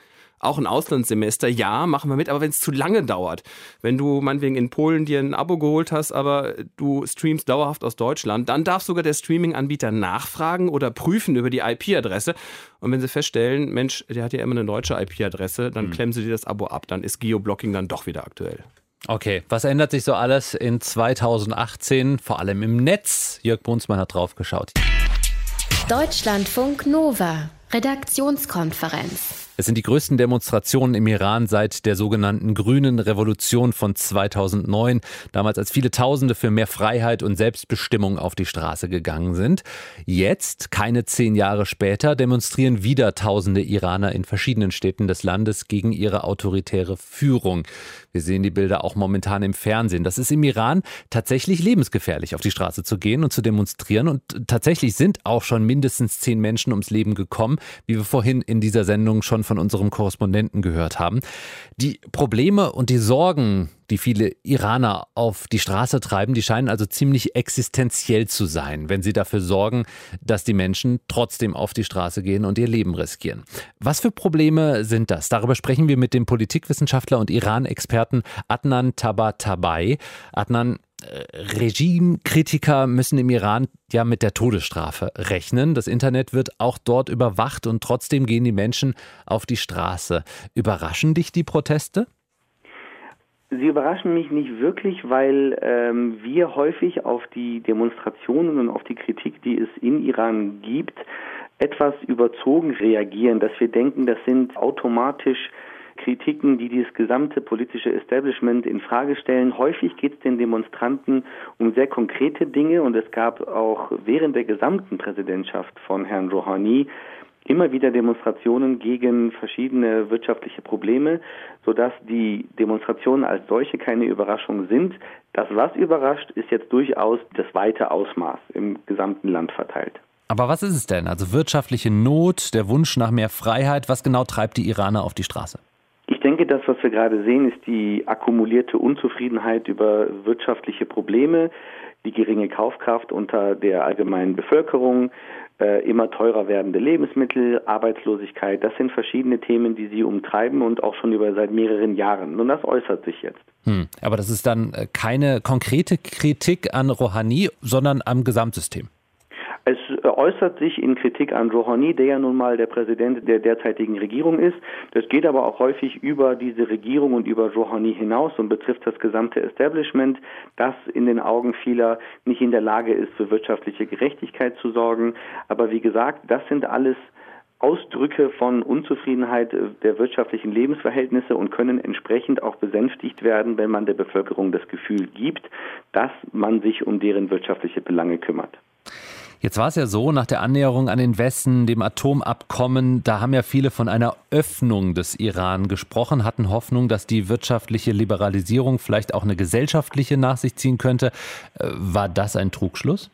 Auch ein Auslandssemester, ja, machen wir mit, aber wenn es zu lange dauert, wenn du meinetwegen in Polen dir ein Abo geholt hast, aber du streamst dauerhaft aus Deutschland, dann darf sogar der Streaming-Anbieter nachfragen oder prüfen über die IP-Adresse. Und wenn sie feststellen, Mensch, der hat ja immer eine deutsche IP-Adresse, dann klemmen sie dir das Abo ab, dann ist Geoblocking dann doch wieder aktuell. Okay, was ändert sich so alles in 2018, vor allem im Netz? Jörg Brunsmann hat drauf geschaut. Deutschlandfunk Nova. Redaktionskonferenz. Es sind die größten Demonstrationen im Iran seit der sogenannten Grünen Revolution von 2009, damals als viele Tausende für mehr Freiheit und Selbstbestimmung auf die Straße gegangen sind. Jetzt, keine zehn Jahre später, demonstrieren wieder Tausende Iraner in verschiedenen Städten des Landes gegen ihre autoritäre Führung. Wir sehen die Bilder auch momentan im Fernsehen. Das ist im Iran tatsächlich lebensgefährlich, auf die Straße zu gehen und zu demonstrieren. Und tatsächlich sind auch schon mindestens zehn Menschen ums Leben gekommen, wie wir vorhin in dieser Sendung schon von unserem Korrespondenten gehört haben. Die Probleme und die Sorgen, die viele Iraner auf die Straße treiben, die scheinen also ziemlich existenziell zu sein, wenn sie dafür sorgen, dass die Menschen trotzdem auf die Straße gehen und ihr Leben riskieren. Was für Probleme sind das? Darüber sprechen wir mit dem Politikwissenschaftler und Iran-Experten Adnan Tabatabai. Adnan, Regimekritiker müssen im Iran ja mit der Todesstrafe rechnen. Das Internet wird auch dort überwacht und trotzdem gehen die Menschen auf die Straße. Überraschen dich die Proteste? Sie überraschen mich nicht wirklich, weil ähm, wir häufig auf die Demonstrationen und auf die Kritik, die es in Iran gibt, etwas überzogen reagieren, dass wir denken, das sind automatisch Kritiken, die das gesamte politische Establishment in Frage stellen. Häufig geht es den Demonstranten um sehr konkrete Dinge und es gab auch während der gesamten Präsidentschaft von Herrn Rouhani immer wieder Demonstrationen gegen verschiedene wirtschaftliche Probleme, sodass die Demonstrationen als solche keine Überraschung sind. Das, was überrascht, ist jetzt durchaus das weite Ausmaß im gesamten Land verteilt. Aber was ist es denn? Also wirtschaftliche Not, der Wunsch nach mehr Freiheit, was genau treibt die Iraner auf die Straße? Ich denke, das, was wir gerade sehen, ist die akkumulierte Unzufriedenheit über wirtschaftliche Probleme, die geringe Kaufkraft unter der allgemeinen Bevölkerung, äh, immer teurer werdende Lebensmittel, Arbeitslosigkeit. Das sind verschiedene Themen, die sie umtreiben und auch schon über seit mehreren Jahren. Und das äußert sich jetzt. Hm, aber das ist dann äh, keine konkrete Kritik an Rouhani, sondern am Gesamtsystem. Es äußert sich in Kritik an Rouhani, der ja nun mal der Präsident der derzeitigen Regierung ist. Das geht aber auch häufig über diese Regierung und über Rouhani hinaus und betrifft das gesamte Establishment, das in den Augen vieler nicht in der Lage ist, für wirtschaftliche Gerechtigkeit zu sorgen. Aber wie gesagt, das sind alles Ausdrücke von Unzufriedenheit der wirtschaftlichen Lebensverhältnisse und können entsprechend auch besänftigt werden, wenn man der Bevölkerung das Gefühl gibt, dass man sich um deren wirtschaftliche Belange kümmert. Jetzt war es ja so, nach der Annäherung an den Westen, dem Atomabkommen, da haben ja viele von einer Öffnung des Iran gesprochen, hatten Hoffnung, dass die wirtschaftliche Liberalisierung vielleicht auch eine gesellschaftliche nach sich ziehen könnte. Äh, war das ein Trugschluss?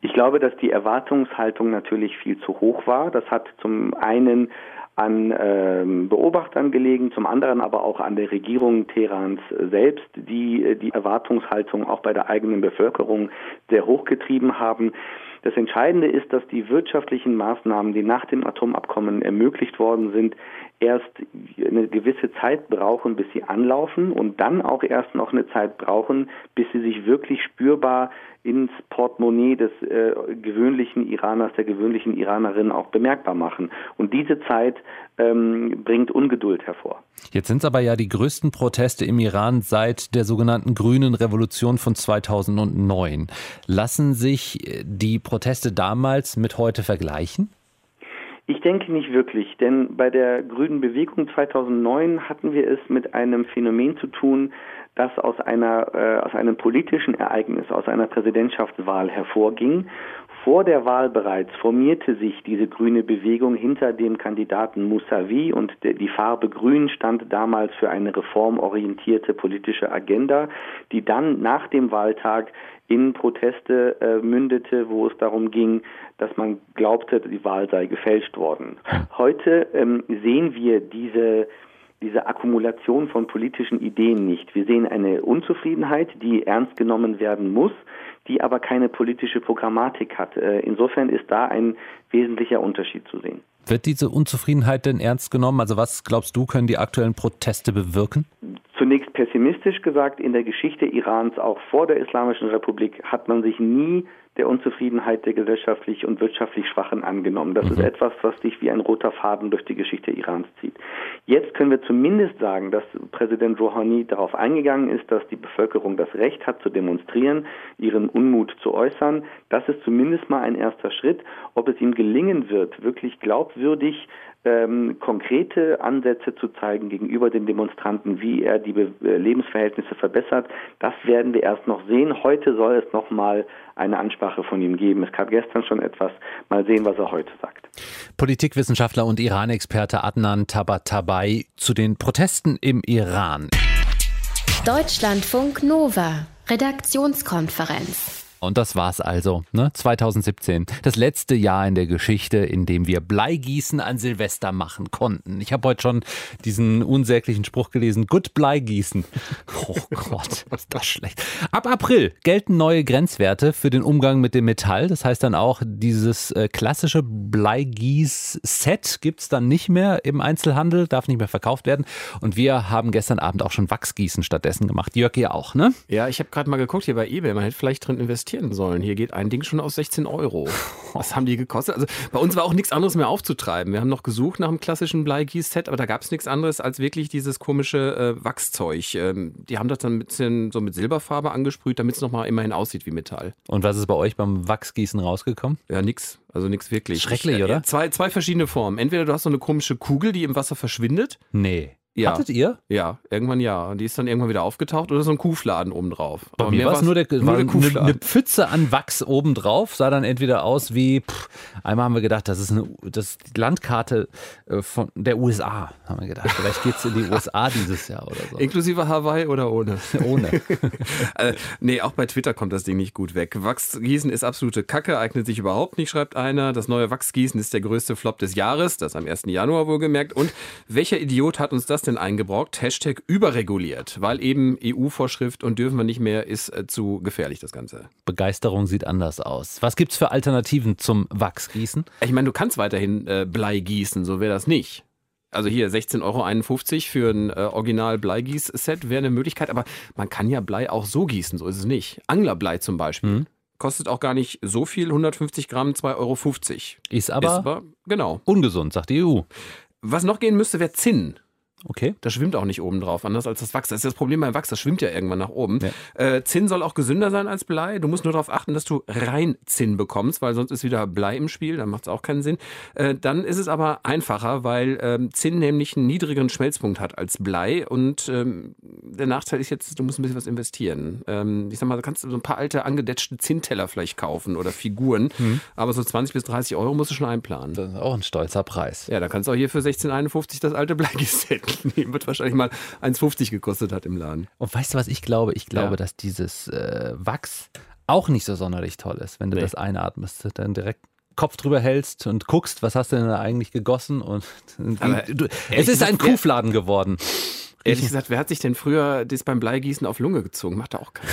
Ich glaube, dass die Erwartungshaltung natürlich viel zu hoch war. Das hat zum einen an ähm, Beobachtern gelegen, zum anderen aber auch an der Regierung Teherans selbst, die äh, die Erwartungshaltung auch bei der eigenen Bevölkerung sehr hochgetrieben haben. Das Entscheidende ist, dass die wirtschaftlichen Maßnahmen, die nach dem Atomabkommen ermöglicht worden sind, erst eine gewisse Zeit brauchen, bis sie anlaufen und dann auch erst noch eine Zeit brauchen, bis sie sich wirklich spürbar ins Portemonnaie des äh, gewöhnlichen Iraners, der gewöhnlichen Iranerin auch bemerkbar machen. Und diese Zeit ähm, bringt Ungeduld hervor. Jetzt sind es aber ja die größten Proteste im Iran seit der sogenannten Grünen Revolution von 2009. Lassen sich äh, die Proteste damals mit heute vergleichen? Ich denke nicht wirklich, denn bei der grünen Bewegung 2009 hatten wir es mit einem Phänomen zu tun, das aus einer äh, aus einem politischen Ereignis, aus einer Präsidentschaftswahl hervorging. Vor der Wahl bereits formierte sich diese grüne Bewegung hinter dem Kandidaten Mousavi und die Farbe Grün stand damals für eine reformorientierte politische Agenda, die dann nach dem Wahltag in Proteste äh, mündete, wo es darum ging, dass man glaubte, die Wahl sei gefälscht worden. Heute ähm, sehen wir diese diese Akkumulation von politischen Ideen nicht. Wir sehen eine Unzufriedenheit, die ernst genommen werden muss, die aber keine politische Programmatik hat. Äh, insofern ist da ein wesentlicher Unterschied zu sehen. Wird diese Unzufriedenheit denn ernst genommen? Also was glaubst du, können die aktuellen Proteste bewirken? Zunächst pessimistisch gesagt, in der Geschichte Irans, auch vor der Islamischen Republik, hat man sich nie der Unzufriedenheit der gesellschaftlich und wirtschaftlich Schwachen angenommen. Das mhm. ist etwas, was sich wie ein roter Faden durch die Geschichte Irans zieht. Jetzt können wir zumindest sagen, dass Präsident Rouhani darauf eingegangen ist, dass die Bevölkerung das Recht hat zu demonstrieren, ihren Unmut zu äußern. Das ist zumindest mal ein erster Schritt. Ob es ihm gelingen wird, wirklich glaubwürdig ähm, konkrete Ansätze zu zeigen gegenüber den Demonstranten, wie er die Be äh, Lebensverhältnisse verbessert. Das werden wir erst noch sehen. Heute soll es noch mal eine Ansprache von ihm geben. Es gab gestern schon etwas. Mal sehen, was er heute sagt. Politikwissenschaftler und Iran-Experte Adnan Tabatabai zu den Protesten im Iran. Deutschlandfunk Nova, Redaktionskonferenz. Und das war's also, ne? 2017. Das letzte Jahr in der Geschichte, in dem wir Bleigießen an Silvester machen konnten. Ich habe heute schon diesen unsäglichen Spruch gelesen, Good Bleigießen. Oh Gott, ist das schlecht. Ab April gelten neue Grenzwerte für den Umgang mit dem Metall. Das heißt dann auch, dieses äh, klassische Bleigieß-Set gibt's dann nicht mehr im Einzelhandel, darf nicht mehr verkauft werden. Und wir haben gestern Abend auch schon Wachsgießen stattdessen gemacht. Jörg, ihr auch, ne? Ja, ich habe gerade mal geguckt hier bei eBay. Man hätte vielleicht drin investiert investieren sollen. Hier geht ein Ding schon aus 16 Euro. Was haben die gekostet? Also bei uns war auch nichts anderes mehr aufzutreiben. Wir haben noch gesucht nach einem klassischen Bleigieß-Set, aber da gab es nichts anderes als wirklich dieses komische äh, Wachszeug. Ähm, die haben das dann ein bisschen so mit Silberfarbe angesprüht, damit es nochmal immerhin aussieht wie Metall. Und was ist bei euch beim Wachsgießen rausgekommen? Ja, nix. Also nichts wirklich. Schrecklich, ich, äh, oder? Zwei, zwei verschiedene Formen. Entweder du hast so eine komische Kugel, die im Wasser verschwindet. Nee. Ja. Hattet ihr? Ja, irgendwann ja. Und die ist dann irgendwann wieder aufgetaucht oder so ein Kuhfladen obendrauf. Bei mir war es nur, der, nur der eine, Pfütze an Wachs obendrauf. Sah dann entweder aus wie, pff, einmal haben wir gedacht, das ist, eine, das ist die Landkarte äh, von der USA. Haben wir gedacht, vielleicht geht es in die USA dieses Jahr oder so. Inklusive Hawaii oder ohne? ohne. also, nee, auch bei Twitter kommt das Ding nicht gut weg. Wachsgießen ist absolute Kacke, eignet sich überhaupt nicht, schreibt einer. Das neue Wachsgießen ist der größte Flop des Jahres, das am 1. Januar wohlgemerkt. Und welcher Idiot hat uns das das denn eingebrockt? Hashtag überreguliert, weil eben EU-Vorschrift und dürfen wir nicht mehr, ist äh, zu gefährlich, das Ganze. Begeisterung sieht anders aus. Was gibt es für Alternativen zum Wachsgießen? Ich meine, du kannst weiterhin äh, Blei gießen, so wäre das nicht. Also hier 16,51 Euro für ein äh, Original Bleigieß-Set wäre eine Möglichkeit, aber man kann ja Blei auch so gießen, so ist es nicht. Anglerblei zum Beispiel. Mhm. Kostet auch gar nicht so viel, 150 Gramm, 2,50 Euro. Ist aber, ist aber genau. ungesund, sagt die EU. Was noch gehen müsste, wäre Zinn. Okay. Das schwimmt auch nicht oben drauf, anders als das Wachs. Das ist das Problem beim Wachs, das schwimmt ja irgendwann nach oben. Ja. Äh, Zinn soll auch gesünder sein als Blei. Du musst nur darauf achten, dass du rein Zinn bekommst, weil sonst ist wieder Blei im Spiel, dann macht es auch keinen Sinn. Äh, dann ist es aber einfacher, weil ähm, Zinn nämlich einen niedrigeren Schmelzpunkt hat als Blei und ähm, der Nachteil ist jetzt, du musst ein bisschen was investieren. Ähm, ich sag mal, du kannst so ein paar alte angedetschte Zinnteller vielleicht kaufen oder Figuren, mhm. aber so 20 bis 30 Euro musst du schon einplanen. Das ist auch ein stolzer Preis. Ja, da kannst du auch hier für 16,51 das alte Bleigeset nehmen. Wird wahrscheinlich mal 1,50 gekostet hat im Laden. Und weißt du, was ich glaube? Ich glaube, ja. dass dieses äh, Wachs auch nicht so sonderlich toll ist, wenn du nee. das einatmest. Dann direkt Kopf drüber hältst und guckst, was hast du denn da eigentlich gegossen? Und du, es ist ein Kuhfladen geworden. Ehrlich gesagt, wer hat sich denn früher das beim Bleigießen auf Lunge gezogen? Macht da auch keiner.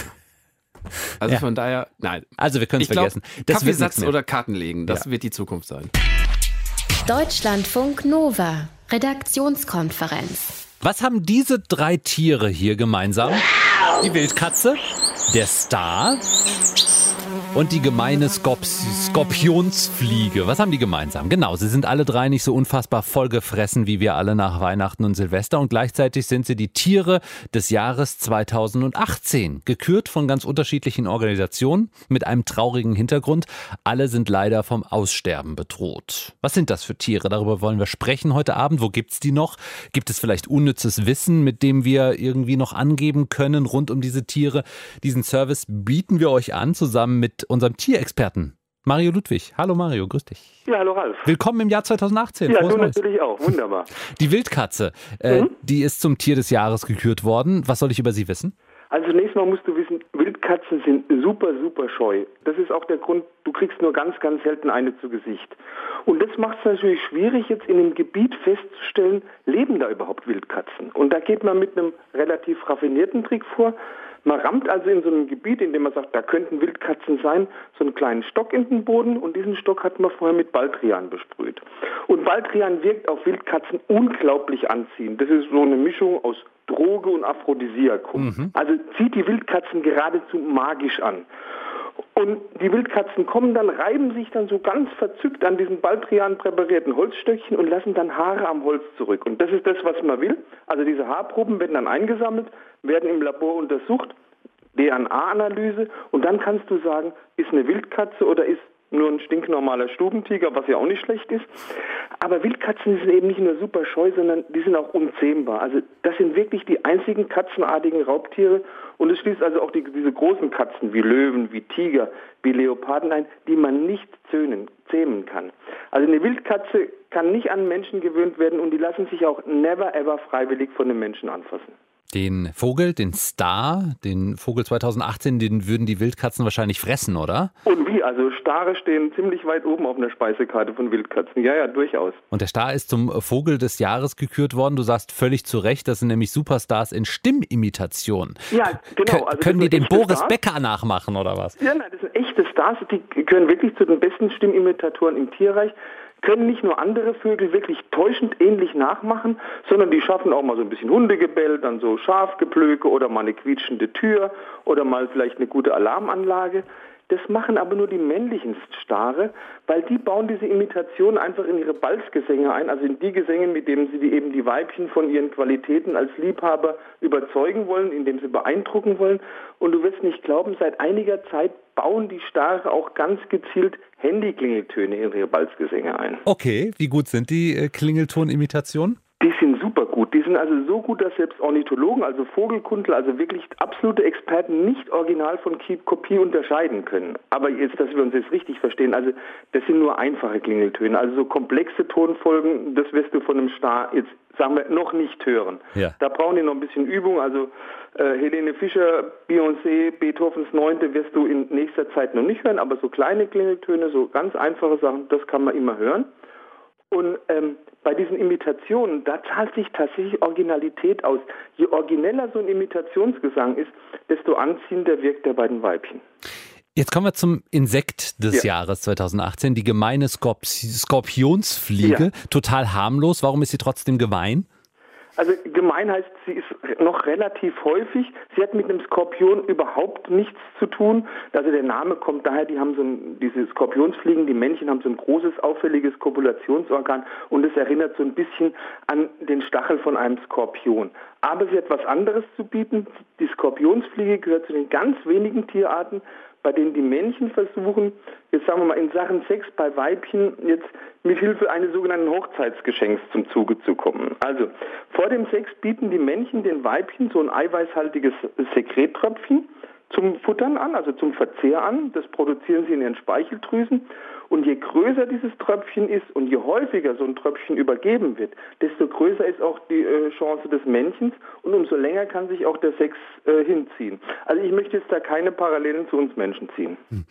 Also ja. von daher, nein. Also wir können es vergessen. Das Kaffeesatz oder Karten legen, das ja. wird die Zukunft sein. Deutschlandfunk Nova, Redaktionskonferenz. Was haben diese drei Tiere hier gemeinsam? Die Wildkatze, der Star und die gemeine Skop Skorpionsfliege. Was haben die gemeinsam? Genau, sie sind alle drei nicht so unfassbar vollgefressen wie wir alle nach Weihnachten und Silvester und gleichzeitig sind sie die Tiere des Jahres 2018, gekürt von ganz unterschiedlichen Organisationen mit einem traurigen Hintergrund. Alle sind leider vom Aussterben bedroht. Was sind das für Tiere? Darüber wollen wir sprechen heute Abend. Wo gibt's die noch? Gibt es vielleicht unnützes Wissen, mit dem wir irgendwie noch angeben können rund um diese Tiere? Diesen Service bieten wir euch an zusammen mit unserem Tierexperten Mario Ludwig. Hallo Mario, grüß dich. Ja, hallo Ralf. Willkommen im Jahr 2018. Ja, du natürlich auch. Wunderbar. Die Wildkatze, äh, mhm. die ist zum Tier des Jahres gekürt worden. Was soll ich über sie wissen? Also zunächst mal musst du wissen, Wildkatzen sind super, super scheu. Das ist auch der Grund, du kriegst nur ganz, ganz selten eine zu Gesicht. Und das macht es natürlich schwierig, jetzt in dem Gebiet festzustellen, leben da überhaupt Wildkatzen? Und da geht man mit einem relativ raffinierten Trick vor. Man rammt also in so einem Gebiet, in dem man sagt, da könnten Wildkatzen sein, so einen kleinen Stock in den Boden und diesen Stock hat man vorher mit Baldrian besprüht. Und Baldrian wirkt auf Wildkatzen unglaublich anziehend. Das ist so eine Mischung aus Droge und Aphrodisiakum. Mhm. Also zieht die Wildkatzen geradezu magisch an. Und die Wildkatzen kommen dann, reiben sich dann so ganz verzückt an diesen Baldrian präparierten Holzstöckchen und lassen dann Haare am Holz zurück. Und das ist das, was man will. Also diese Haarproben werden dann eingesammelt, werden im Labor untersucht, DNA-Analyse und dann kannst du sagen, ist eine Wildkatze oder ist nur ein stinknormaler Stubentiger, was ja auch nicht schlecht ist. Aber Wildkatzen sind eben nicht nur super scheu, sondern die sind auch unzähmbar. Also das sind wirklich die einzigen katzenartigen Raubtiere und es schließt also auch die, diese großen Katzen wie Löwen, wie Tiger, wie Leoparden ein, die man nicht zähmen, zähmen kann. Also eine Wildkatze kann nicht an Menschen gewöhnt werden und die lassen sich auch never ever freiwillig von den Menschen anfassen. Den Vogel, den Star, den Vogel 2018, den würden die Wildkatzen wahrscheinlich fressen, oder? Und wie? Also Stare stehen ziemlich weit oben auf einer Speisekarte von Wildkatzen. Ja, ja, durchaus. Und der Star ist zum Vogel des Jahres gekürt worden. Du sagst völlig zu Recht, das sind nämlich Superstars in Stimmimitation. Ja, genau. Also können die den Boris Stars? Becker nachmachen, oder was? Ja, nein, das sind echte Stars. Die gehören wirklich zu den besten Stimmimitatoren im Tierreich können nicht nur andere Vögel wirklich täuschend ähnlich nachmachen, sondern die schaffen auch mal so ein bisschen Hundegebell, dann so Schafgeplöke oder mal eine quietschende Tür oder mal vielleicht eine gute Alarmanlage. Das machen aber nur die männlichen Stare, weil die bauen diese Imitation einfach in ihre Balzgesänge ein, also in die Gesänge, mit denen sie die, eben die Weibchen von ihren Qualitäten als Liebhaber überzeugen wollen, indem sie beeindrucken wollen. Und du wirst nicht glauben, seit einiger Zeit bauen die Stare auch ganz gezielt Handyklingeltöne in ihre Balzgesänge ein. Okay, wie gut sind die äh, Klingeltonimitationen? Die sind sind also so gut, dass selbst Ornithologen, also Vogelkundler, also wirklich absolute Experten nicht original von Kopie unterscheiden können. Aber jetzt, dass wir uns jetzt richtig verstehen, also das sind nur einfache Klingeltöne. Also so komplexe Tonfolgen, das wirst du von einem Star jetzt, sagen wir, noch nicht hören. Ja. Da brauchen die noch ein bisschen Übung. Also äh, Helene Fischer, Beyoncé, Beethovens Neunte wirst du in nächster Zeit noch nicht hören, aber so kleine Klingeltöne, so ganz einfache Sachen, das kann man immer hören. Und ähm, bei diesen Imitationen, da zahlt sich tatsächlich Originalität aus. Je origineller so ein Imitationsgesang ist, desto anziehender wirkt er bei den Weibchen. Jetzt kommen wir zum Insekt des ja. Jahres 2018, die gemeine Skorp Skorpionsfliege. Ja. Total harmlos. Warum ist sie trotzdem gemein? Also gemein heißt, sie ist noch relativ häufig. Sie hat mit einem Skorpion überhaupt nichts zu tun. Also der Name kommt daher, die haben so ein, diese Skorpionsfliegen, die Männchen haben so ein großes, auffälliges Kopulationsorgan und es erinnert so ein bisschen an den Stachel von einem Skorpion. Aber sie hat was anderes zu bieten. Die Skorpionsfliege gehört zu den ganz wenigen Tierarten, bei denen die Männchen versuchen, jetzt sagen wir mal in Sachen Sex bei Weibchen jetzt mit Hilfe eines sogenannten Hochzeitsgeschenks zum Zuge zu kommen. Also vor dem Sex bieten die Männchen den Weibchen so ein eiweißhaltiges Sekrettröpfchen zum Futtern an, also zum Verzehr an. Das produzieren sie in ihren Speicheldrüsen. Und je größer dieses Tröpfchen ist und je häufiger so ein Tröpfchen übergeben wird, desto größer ist auch die äh, Chance des Männchens und umso länger kann sich auch der Sex äh, hinziehen. Also ich möchte jetzt da keine Parallelen zu uns Menschen ziehen. Hm.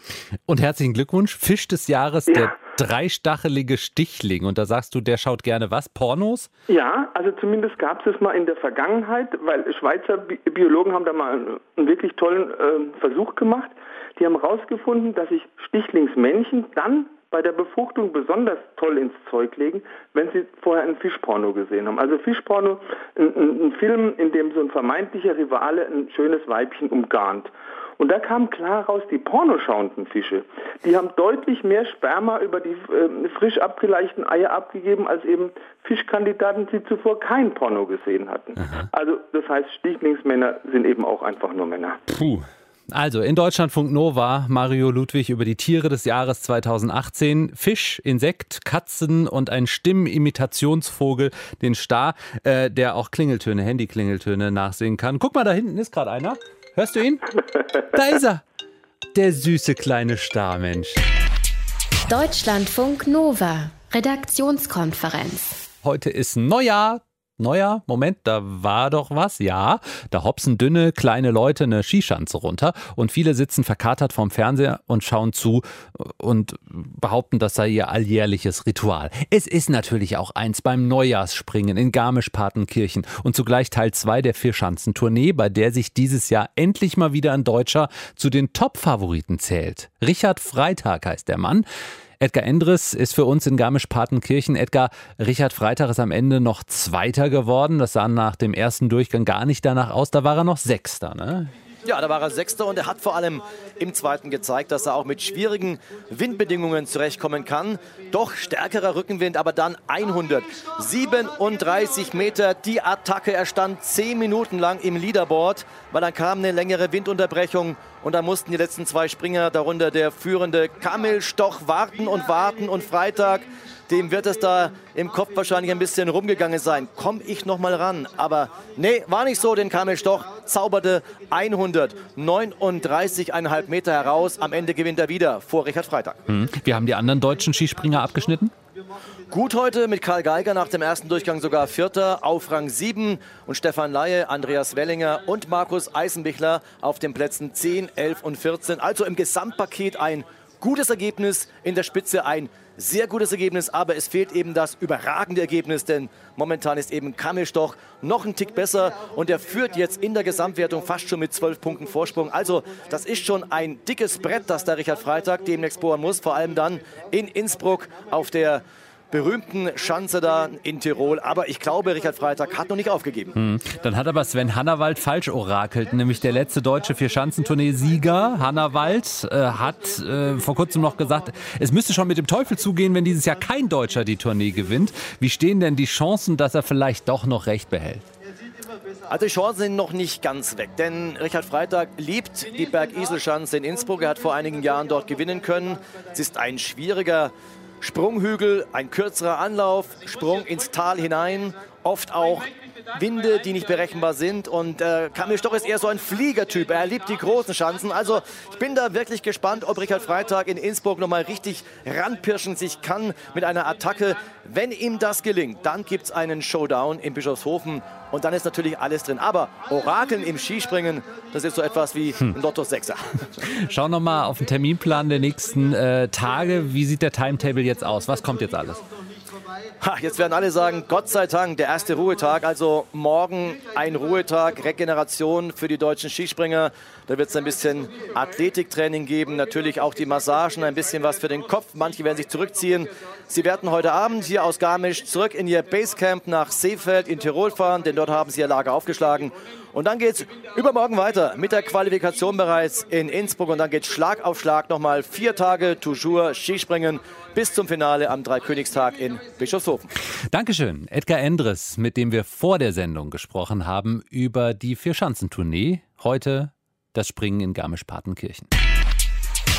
Und herzlichen Glückwunsch, Fisch des Jahres, ja. der dreistachelige Stichling. Und da sagst du, der schaut gerne was? Pornos? Ja, also zumindest gab es es mal in der Vergangenheit, weil Schweizer Bi Biologen haben da mal einen, wirklich tollen äh, Versuch gemacht. Die haben herausgefunden, dass sich Stichlingsmännchen dann bei der Befruchtung besonders toll ins Zeug legen, wenn sie vorher ein Fischporno gesehen haben. Also Fischporno, ein, ein, Film, in dem so ein vermeintlicher Rivale ein schönes Weibchen umgarnt. Und da kam klar raus, die pornoschauenden Fische, die haben deutlich mehr Sperma über die äh, frisch abgeleichten Eier abgegeben, als eben Fischkandidaten, die zuvor kein Porno gesehen hatten. Aha. Also das heißt, Stichlingsmänner sind eben auch einfach nur Männer. Puh. Also in Deutschlandfunk Nova Mario Ludwig über die Tiere des Jahres 2018. Fisch, Insekt, Katzen und ein Stimmimitationsvogel, den Star, äh, der auch Klingeltöne, Handyklingeltöne nachsehen kann. Guck mal, da hinten ist gerade einer. Hörst du ihn? Da ist er. Der süße kleine Starmensch. Deutschlandfunk Nova. Redaktionskonferenz. Heute ist Neujahr, Neuer, Moment, da war doch was, ja. Da hopsen dünne, kleine Leute eine Skischanze runter und viele sitzen verkatert vorm Fernseher und schauen zu und behaupten, das sei ihr alljährliches Ritual. Es ist natürlich auch eins beim Neujahrsspringen in Garmisch-Partenkirchen und zugleich Teil 2 der Vierschanzentournee, bei der sich dieses Jahr endlich mal wieder ein Deutscher zu den Top-Favoriten zählt. Richard Freitag heißt der Mann. Edgar Endres ist für uns in Garmisch-Partenkirchen. Edgar, Richard Freitag ist am Ende noch Zweiter geworden. Das sah nach dem ersten Durchgang gar nicht danach aus. Da war er noch Sechster, ne? Ja, da war er Sechster und er hat vor allem im zweiten gezeigt, dass er auch mit schwierigen Windbedingungen zurechtkommen kann. Doch stärkerer Rückenwind, aber dann 137 Meter die Attacke. Er stand zehn Minuten lang im Leaderboard, weil dann kam eine längere Windunterbrechung und da mussten die letzten zwei Springer, darunter der führende Kamil Stoch, warten und warten und Freitag dem wird es da im Kopf wahrscheinlich ein bisschen rumgegangen sein. Komm ich noch mal ran? Aber nee, war nicht so, denn Kamil Stoch zauberte 139,5 Meter heraus. Am Ende gewinnt er wieder vor Richard Freitag. Hm. Wie haben die anderen deutschen Skispringer abgeschnitten? Gut heute mit Karl Geiger nach dem ersten Durchgang sogar Vierter auf Rang 7 und Stefan Laie, Andreas Wellinger und Markus Eisenbichler auf den Plätzen 10, 11 und 14. Also im Gesamtpaket ein gutes Ergebnis, in der Spitze ein sehr gutes Ergebnis, aber es fehlt eben das überragende Ergebnis, denn momentan ist eben Kammelstoch noch ein Tick besser und er führt jetzt in der Gesamtwertung fast schon mit zwölf Punkten Vorsprung. Also das ist schon ein dickes Brett, das der Richard Freitag demnächst bohren muss, vor allem dann in Innsbruck auf der berühmten Schanze da in Tirol. Aber ich glaube, Richard Freitag hat noch nicht aufgegeben. Hm. Dann hat aber Sven Hannawald falsch orakelt, nämlich der letzte deutsche Vierschanzentournee-Sieger. Hannawald äh, hat äh, vor kurzem noch gesagt, es müsste schon mit dem Teufel zugehen, wenn dieses Jahr kein Deutscher die Tournee gewinnt. Wie stehen denn die Chancen, dass er vielleicht doch noch recht behält? Also die Chancen sind noch nicht ganz weg, denn Richard Freitag liebt die Bergiselschanze in Innsbruck. Er hat vor einigen Jahren dort gewinnen können. Es ist ein schwieriger Sprunghügel, ein kürzerer Anlauf, Sprung ins Tal hinein, oft auch Winde, die nicht berechenbar sind. Und äh, Kamil Stoch ist eher so ein Fliegertyp. Er liebt die großen Chancen. Also ich bin da wirklich gespannt, ob Richard Freitag in Innsbruck nochmal richtig ranpirschen sich kann mit einer Attacke. Wenn ihm das gelingt, dann gibt es einen Showdown in Bischofshofen. Und dann ist natürlich alles drin. Aber Orakeln im Skispringen, das ist so etwas wie ein Lotto Sechser. Schau nochmal auf den Terminplan der nächsten äh, Tage. Wie sieht der Timetable jetzt aus? Was kommt jetzt alles? Ha, jetzt werden alle sagen, Gott sei Dank, der erste Ruhetag. Also morgen ein Ruhetag, Regeneration für die deutschen Skispringer. Da wird es ein bisschen Athletiktraining geben, natürlich auch die Massagen, ein bisschen was für den Kopf. Manche werden sich zurückziehen. Sie werden heute Abend hier aus Garmisch zurück in ihr Basecamp nach Seefeld in Tirol fahren, denn dort haben sie ihr Lager aufgeschlagen. Und dann geht es übermorgen weiter mit der Qualifikation bereits in Innsbruck. Und dann geht Schlag auf Schlag nochmal vier Tage Toujours Skispringen bis zum Finale am Dreikönigstag in Bischofshofen. Dankeschön, Edgar Endres, mit dem wir vor der Sendung gesprochen haben über die Vierschanzentournee. Heute das Springen in Garmisch-Partenkirchen.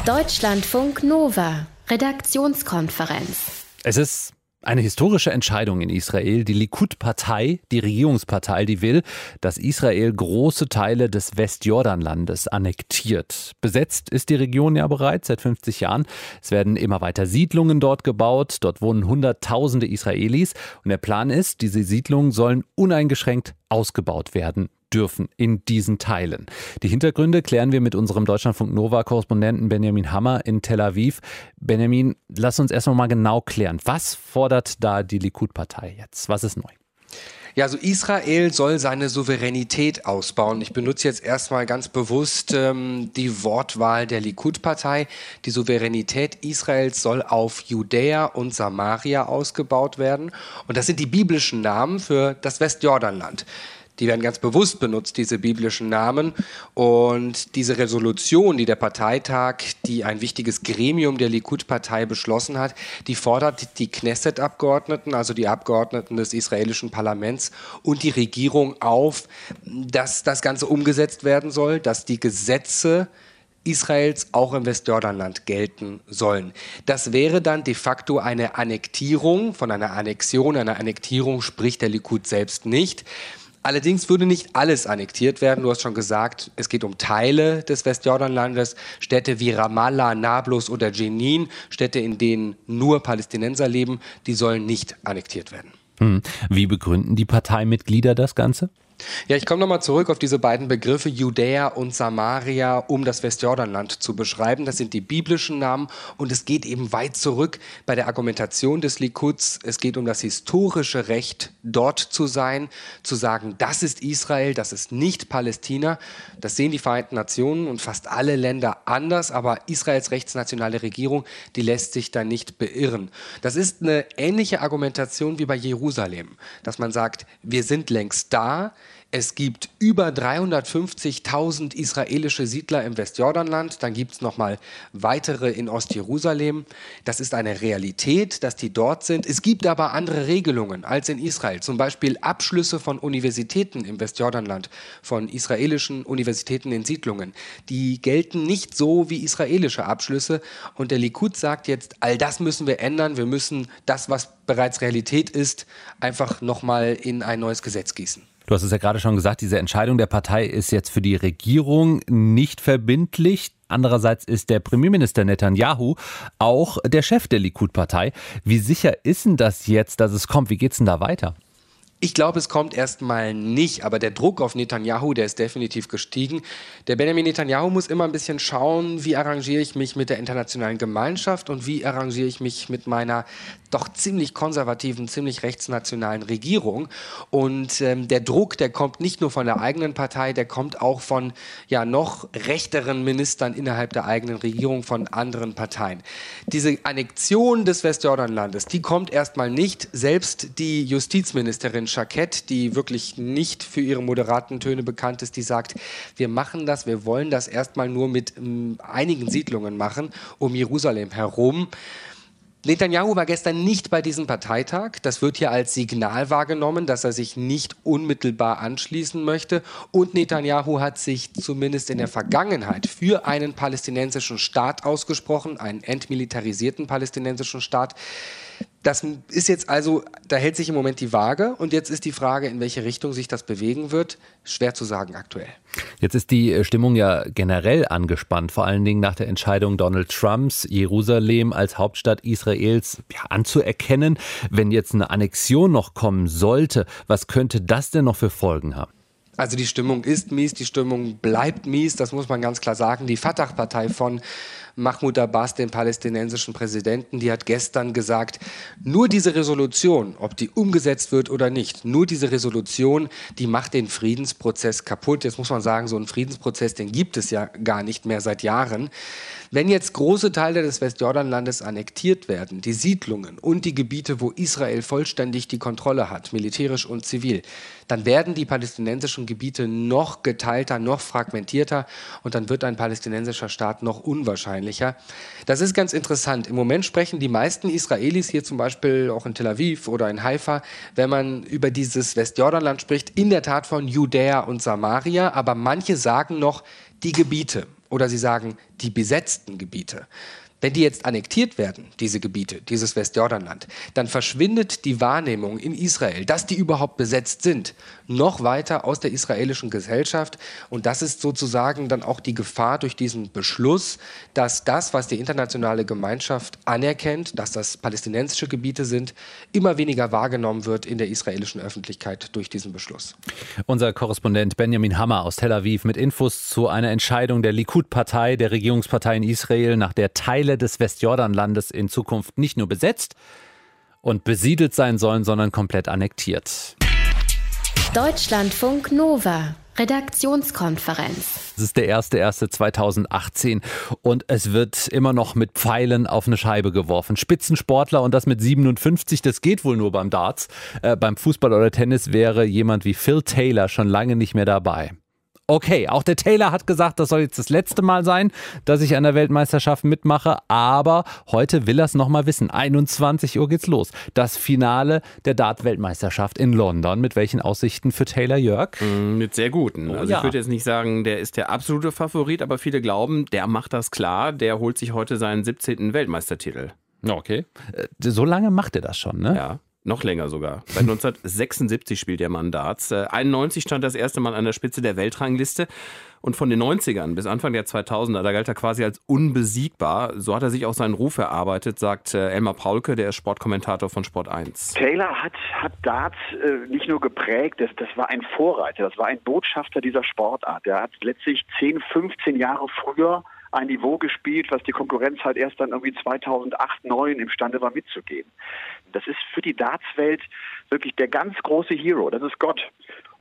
Deutschlandfunk Nova, Redaktionskonferenz. Es ist eine historische Entscheidung in Israel. Die Likud-Partei, die Regierungspartei, die will, dass Israel große Teile des Westjordanlandes annektiert. Besetzt ist die Region ja bereits seit 50 Jahren. Es werden immer weiter Siedlungen dort gebaut. Dort wohnen Hunderttausende Israelis. Und der Plan ist, diese Siedlungen sollen uneingeschränkt ausgebaut werden dürfen in diesen Teilen. Die Hintergründe klären wir mit unserem Deutschlandfunk Nova Korrespondenten Benjamin Hammer in Tel Aviv. Benjamin, lass uns erstmal mal genau klären. Was fordert da die Likud-Partei jetzt? Was ist neu? Ja, also Israel soll seine Souveränität ausbauen. Ich benutze jetzt erstmal ganz bewusst ähm, die Wortwahl der Likud-Partei. Die Souveränität Israels soll auf Judäa und Samaria ausgebaut werden. Und das sind die biblischen Namen für das Westjordanland. Die werden ganz bewusst benutzt, diese biblischen Namen. Und diese Resolution, die der Parteitag, die ein wichtiges Gremium der Likud-Partei beschlossen hat, die fordert die Knesset-Abgeordneten, also die Abgeordneten des israelischen Parlaments und die Regierung auf, dass das Ganze umgesetzt werden soll, dass die Gesetze Israels auch im Westjordanland gelten sollen. Das wäre dann de facto eine Annektierung, von einer Annexion, einer Annektierung spricht der Likud selbst nicht. Allerdings würde nicht alles annektiert werden. Du hast schon gesagt, es geht um Teile des Westjordanlandes, Städte wie Ramallah, Nablus oder Jenin, Städte, in denen nur Palästinenser leben, die sollen nicht annektiert werden. Hm. Wie begründen die Parteimitglieder das Ganze? Ja, ich komme nochmal zurück auf diese beiden Begriffe Judäa und Samaria, um das Westjordanland zu beschreiben. Das sind die biblischen Namen und es geht eben weit zurück bei der Argumentation des Likuds. Es geht um das historische Recht, dort zu sein, zu sagen, das ist Israel, das ist nicht Palästina. Das sehen die Vereinten Nationen und fast alle Länder anders, aber Israels rechtsnationale Regierung, die lässt sich da nicht beirren. Das ist eine ähnliche Argumentation wie bei Jerusalem, dass man sagt, wir sind längst da, es gibt über 350.000 israelische Siedler im Westjordanland. Dann gibt es nochmal weitere in Ostjerusalem. Das ist eine Realität, dass die dort sind. Es gibt aber andere Regelungen als in Israel. Zum Beispiel Abschlüsse von Universitäten im Westjordanland, von israelischen Universitäten in Siedlungen. Die gelten nicht so wie israelische Abschlüsse. Und der Likud sagt jetzt, all das müssen wir ändern. Wir müssen das, was bereits Realität ist, einfach nochmal in ein neues Gesetz gießen. Du hast es ja gerade schon gesagt, diese Entscheidung der Partei ist jetzt für die Regierung nicht verbindlich. Andererseits ist der Premierminister Netanyahu auch der Chef der Likud-Partei. Wie sicher ist denn das jetzt, dass es kommt? Wie geht es denn da weiter? Ich glaube, es kommt erstmal nicht, aber der Druck auf Netanyahu, der ist definitiv gestiegen. Der Benjamin Netanyahu muss immer ein bisschen schauen, wie arrangiere ich mich mit der internationalen Gemeinschaft und wie arrangiere ich mich mit meiner doch ziemlich konservativen, ziemlich rechtsnationalen Regierung. Und ähm, der Druck, der kommt nicht nur von der eigenen Partei, der kommt auch von ja noch rechteren Ministern innerhalb der eigenen Regierung, von anderen Parteien. Diese Annexion des Westjordanlandes, die kommt erstmal nicht. Selbst die Justizministerin Jacquette, die wirklich nicht für ihre moderaten Töne bekannt ist, die sagt, wir machen das, wir wollen das erstmal nur mit ähm, einigen Siedlungen machen, um Jerusalem herum. Netanyahu war gestern nicht bei diesem Parteitag. Das wird hier als Signal wahrgenommen, dass er sich nicht unmittelbar anschließen möchte. Und Netanyahu hat sich zumindest in der Vergangenheit für einen palästinensischen Staat ausgesprochen, einen entmilitarisierten palästinensischen Staat. Das ist jetzt also, da hält sich im Moment die Waage und jetzt ist die Frage, in welche Richtung sich das bewegen wird, schwer zu sagen aktuell. Jetzt ist die äh, Stimmung ja generell angespannt, vor allen Dingen nach der Entscheidung Donald Trumps, Jerusalem als Hauptstadt Israels ja, anzuerkennen. Wenn jetzt eine Annexion noch kommen sollte, was könnte das denn noch für Folgen haben? Also die Stimmung ist mies, die Stimmung bleibt mies, das muss man ganz klar sagen. Die Fatah-Partei von Mahmoud Abbas, den palästinensischen Präsidenten. Die hat gestern gesagt, nur diese Resolution, ob die umgesetzt wird oder nicht, nur diese Resolution, die macht den Friedensprozess kaputt. Jetzt muss man sagen, so einen Friedensprozess, den gibt es ja gar nicht mehr seit Jahren. Wenn jetzt große Teile des Westjordanlandes annektiert werden, die Siedlungen und die Gebiete, wo Israel vollständig die Kontrolle hat, militärisch und zivil, dann werden die palästinensischen Gebiete noch geteilter, noch fragmentierter und dann wird ein palästinensischer Staat noch unwahrscheinlicher. Das ist ganz interessant. Im Moment sprechen die meisten Israelis hier zum Beispiel auch in Tel Aviv oder in Haifa, wenn man über dieses Westjordanland spricht, in der Tat von Judäa und Samaria, aber manche sagen noch die Gebiete oder sie sagen die besetzten Gebiete. Wenn die jetzt annektiert werden, diese Gebiete, dieses Westjordanland, dann verschwindet die Wahrnehmung in Israel, dass die überhaupt besetzt sind, noch weiter aus der israelischen Gesellschaft. Und das ist sozusagen dann auch die Gefahr durch diesen Beschluss, dass das, was die internationale Gemeinschaft anerkennt, dass das palästinensische Gebiete sind, immer weniger wahrgenommen wird in der israelischen Öffentlichkeit durch diesen Beschluss. Unser Korrespondent Benjamin Hammer aus Tel Aviv mit Infos zu einer Entscheidung der Likud-Partei, der Regierungspartei in Israel, nach der Teile des Westjordanlandes in Zukunft nicht nur besetzt und besiedelt sein sollen, sondern komplett annektiert. Deutschlandfunk Nova. Redaktionskonferenz. Es ist der 1.1.2018 und es wird immer noch mit Pfeilen auf eine Scheibe geworfen. Spitzensportler und das mit 57, das geht wohl nur beim Darts. Äh, beim Fußball oder Tennis wäre jemand wie Phil Taylor schon lange nicht mehr dabei. Okay, auch der Taylor hat gesagt, das soll jetzt das letzte Mal sein, dass ich an der Weltmeisterschaft mitmache, aber heute will er es nochmal wissen. 21 Uhr geht's los. Das Finale der Dart-Weltmeisterschaft in London. Mit welchen Aussichten für Taylor Jörg? Mm, mit sehr guten. Oh, also ja. ich würde jetzt nicht sagen, der ist der absolute Favorit, aber viele glauben, der macht das klar, der holt sich heute seinen 17. Weltmeistertitel. Okay. Äh, So lange macht er das schon, ne? Ja. Noch länger sogar. Seit 1976 spielt der Mann Darts. Äh, 91 stand das erste Mal an der Spitze der Weltrangliste. Und von den 90ern bis Anfang der 2000er, da galt er quasi als unbesiegbar. So hat er sich auch seinen Ruf erarbeitet, sagt äh, Elmar Paulke, der Sportkommentator von Sport 1. Taylor hat, hat Darts äh, nicht nur geprägt, das, das war ein Vorreiter, das war ein Botschafter dieser Sportart. Er hat letztlich 10, 15 Jahre früher ein Niveau gespielt, was die Konkurrenz halt erst dann irgendwie 2008, 2009 imstande war mitzugehen. Das ist für die Dartswelt wirklich der ganz große Hero, das ist Gott.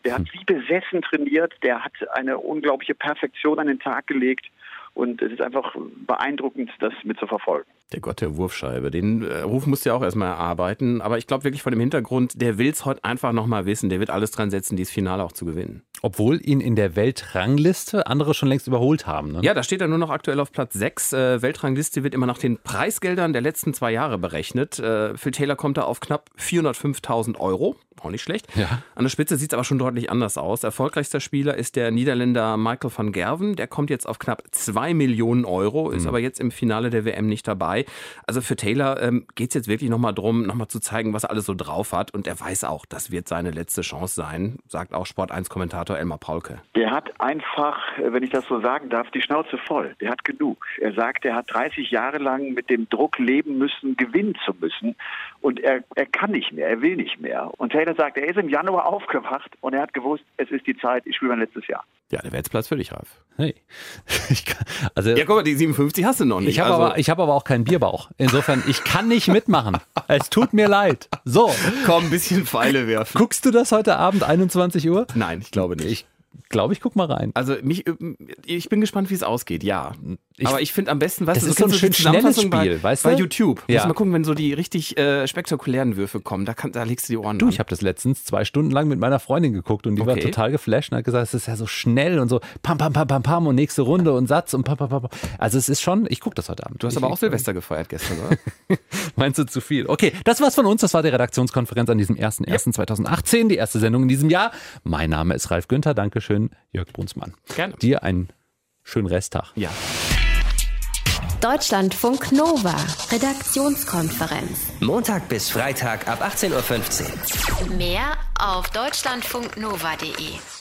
Der hat wie besessen trainiert, der hat eine unglaubliche Perfektion an den Tag gelegt und es ist einfach beeindruckend, das mit zu verfolgen. Der Gott der Wurfscheibe. Den äh, Ruf musst du ja auch erstmal erarbeiten. Aber ich glaube wirklich vor dem Hintergrund, der will es heute einfach nochmal wissen. Der wird alles dran setzen, dieses Finale auch zu gewinnen. Obwohl ihn in der Weltrangliste andere schon längst überholt haben. Ne? Ja, da steht er nur noch aktuell auf Platz 6. Äh, Weltrangliste wird immer nach den Preisgeldern der letzten zwei Jahre berechnet. Äh, Phil Taylor kommt da auf knapp 405.000 Euro. Auch nicht schlecht. Ja. An der Spitze sieht es aber schon deutlich anders aus. Erfolgreichster Spieler ist der Niederländer Michael van Gerven. Der kommt jetzt auf knapp 2 Millionen Euro, ist Mhm. aber jetzt im Finale der WM nicht dabei. Also für Taylor ähm, geht es jetzt wirklich nochmal drum, nochmal zu zeigen, was er alles so drauf hat. Und er weiß auch, das wird seine letzte Chance sein, sagt auch Sport 1-Kommentator Elmar Paulke. Der hat einfach, äh, wenn ich das so sagen darf, die Schnauze voll. Der hat genug. Er sagt, er hat 30 Jahre lang mit dem Druck leben müssen, gewinnen zu müssen. Und er, er kann nicht mehr, er will nicht mehr. Und Taylor sagt, er ist im Januar aufgewacht und er hat gewusst, es ist die Zeit, ich spiele mein letztes Jahr. Ja, der wäre jetzt Platz für dich, Ralf. Hey. Ich kann, also, Ja, guck mal, die 57 hast du noch nicht. ich habe also, aber, ich hab aber auch keinen Bierbauch. Insofern, ich kann nicht mitmachen. Es tut mir leid. So. Komm, ein bisschen Pfeile werfen. Guckst du das heute Abend, 21 Uhr? Nein, ich glaube nicht. Ich glaube, ich guck mal rein. Also mich, ich bin gespannt, wie es ausgeht, ja. Ich- aber ich finde am besten, weißt Das ist so ein schön schnelles Spiel, bei, weißt bei du? YouTube. Ja. Muss mal gucken, wenn so die richtig äh, spektakulären Würfe kommen, da, kann, da legst du die Ohren Du, an. ich habe das letztens zwei Stunden lang mit meiner Freundin geguckt und die war Okay. total geflasht und hat gesagt, es ist ja so schnell und so pam, pam, pam, pam, pam und nächste Runde und Satz und pam, pam, pam. Also es ist schon, ich gucke das heute Abend. Du hast ich, aber auch Silvester gefeiert gestern, oder? Meinst du zu viel? Okay, das war's von uns. Das war die Redaktionskonferenz an diesem 1.1.2018, die erste Sendung in diesem Jahr. Mein Name ist Ralf Günther. Dankeschön, Jörg Brunsmann. Gerne. Dir einen schönen Resttag. Ja. Deutschlandfunk Nova. Redaktionskonferenz. Montag bis Freitag ab 18.15 Uhr. Mehr auf deutschlandfunknova.de.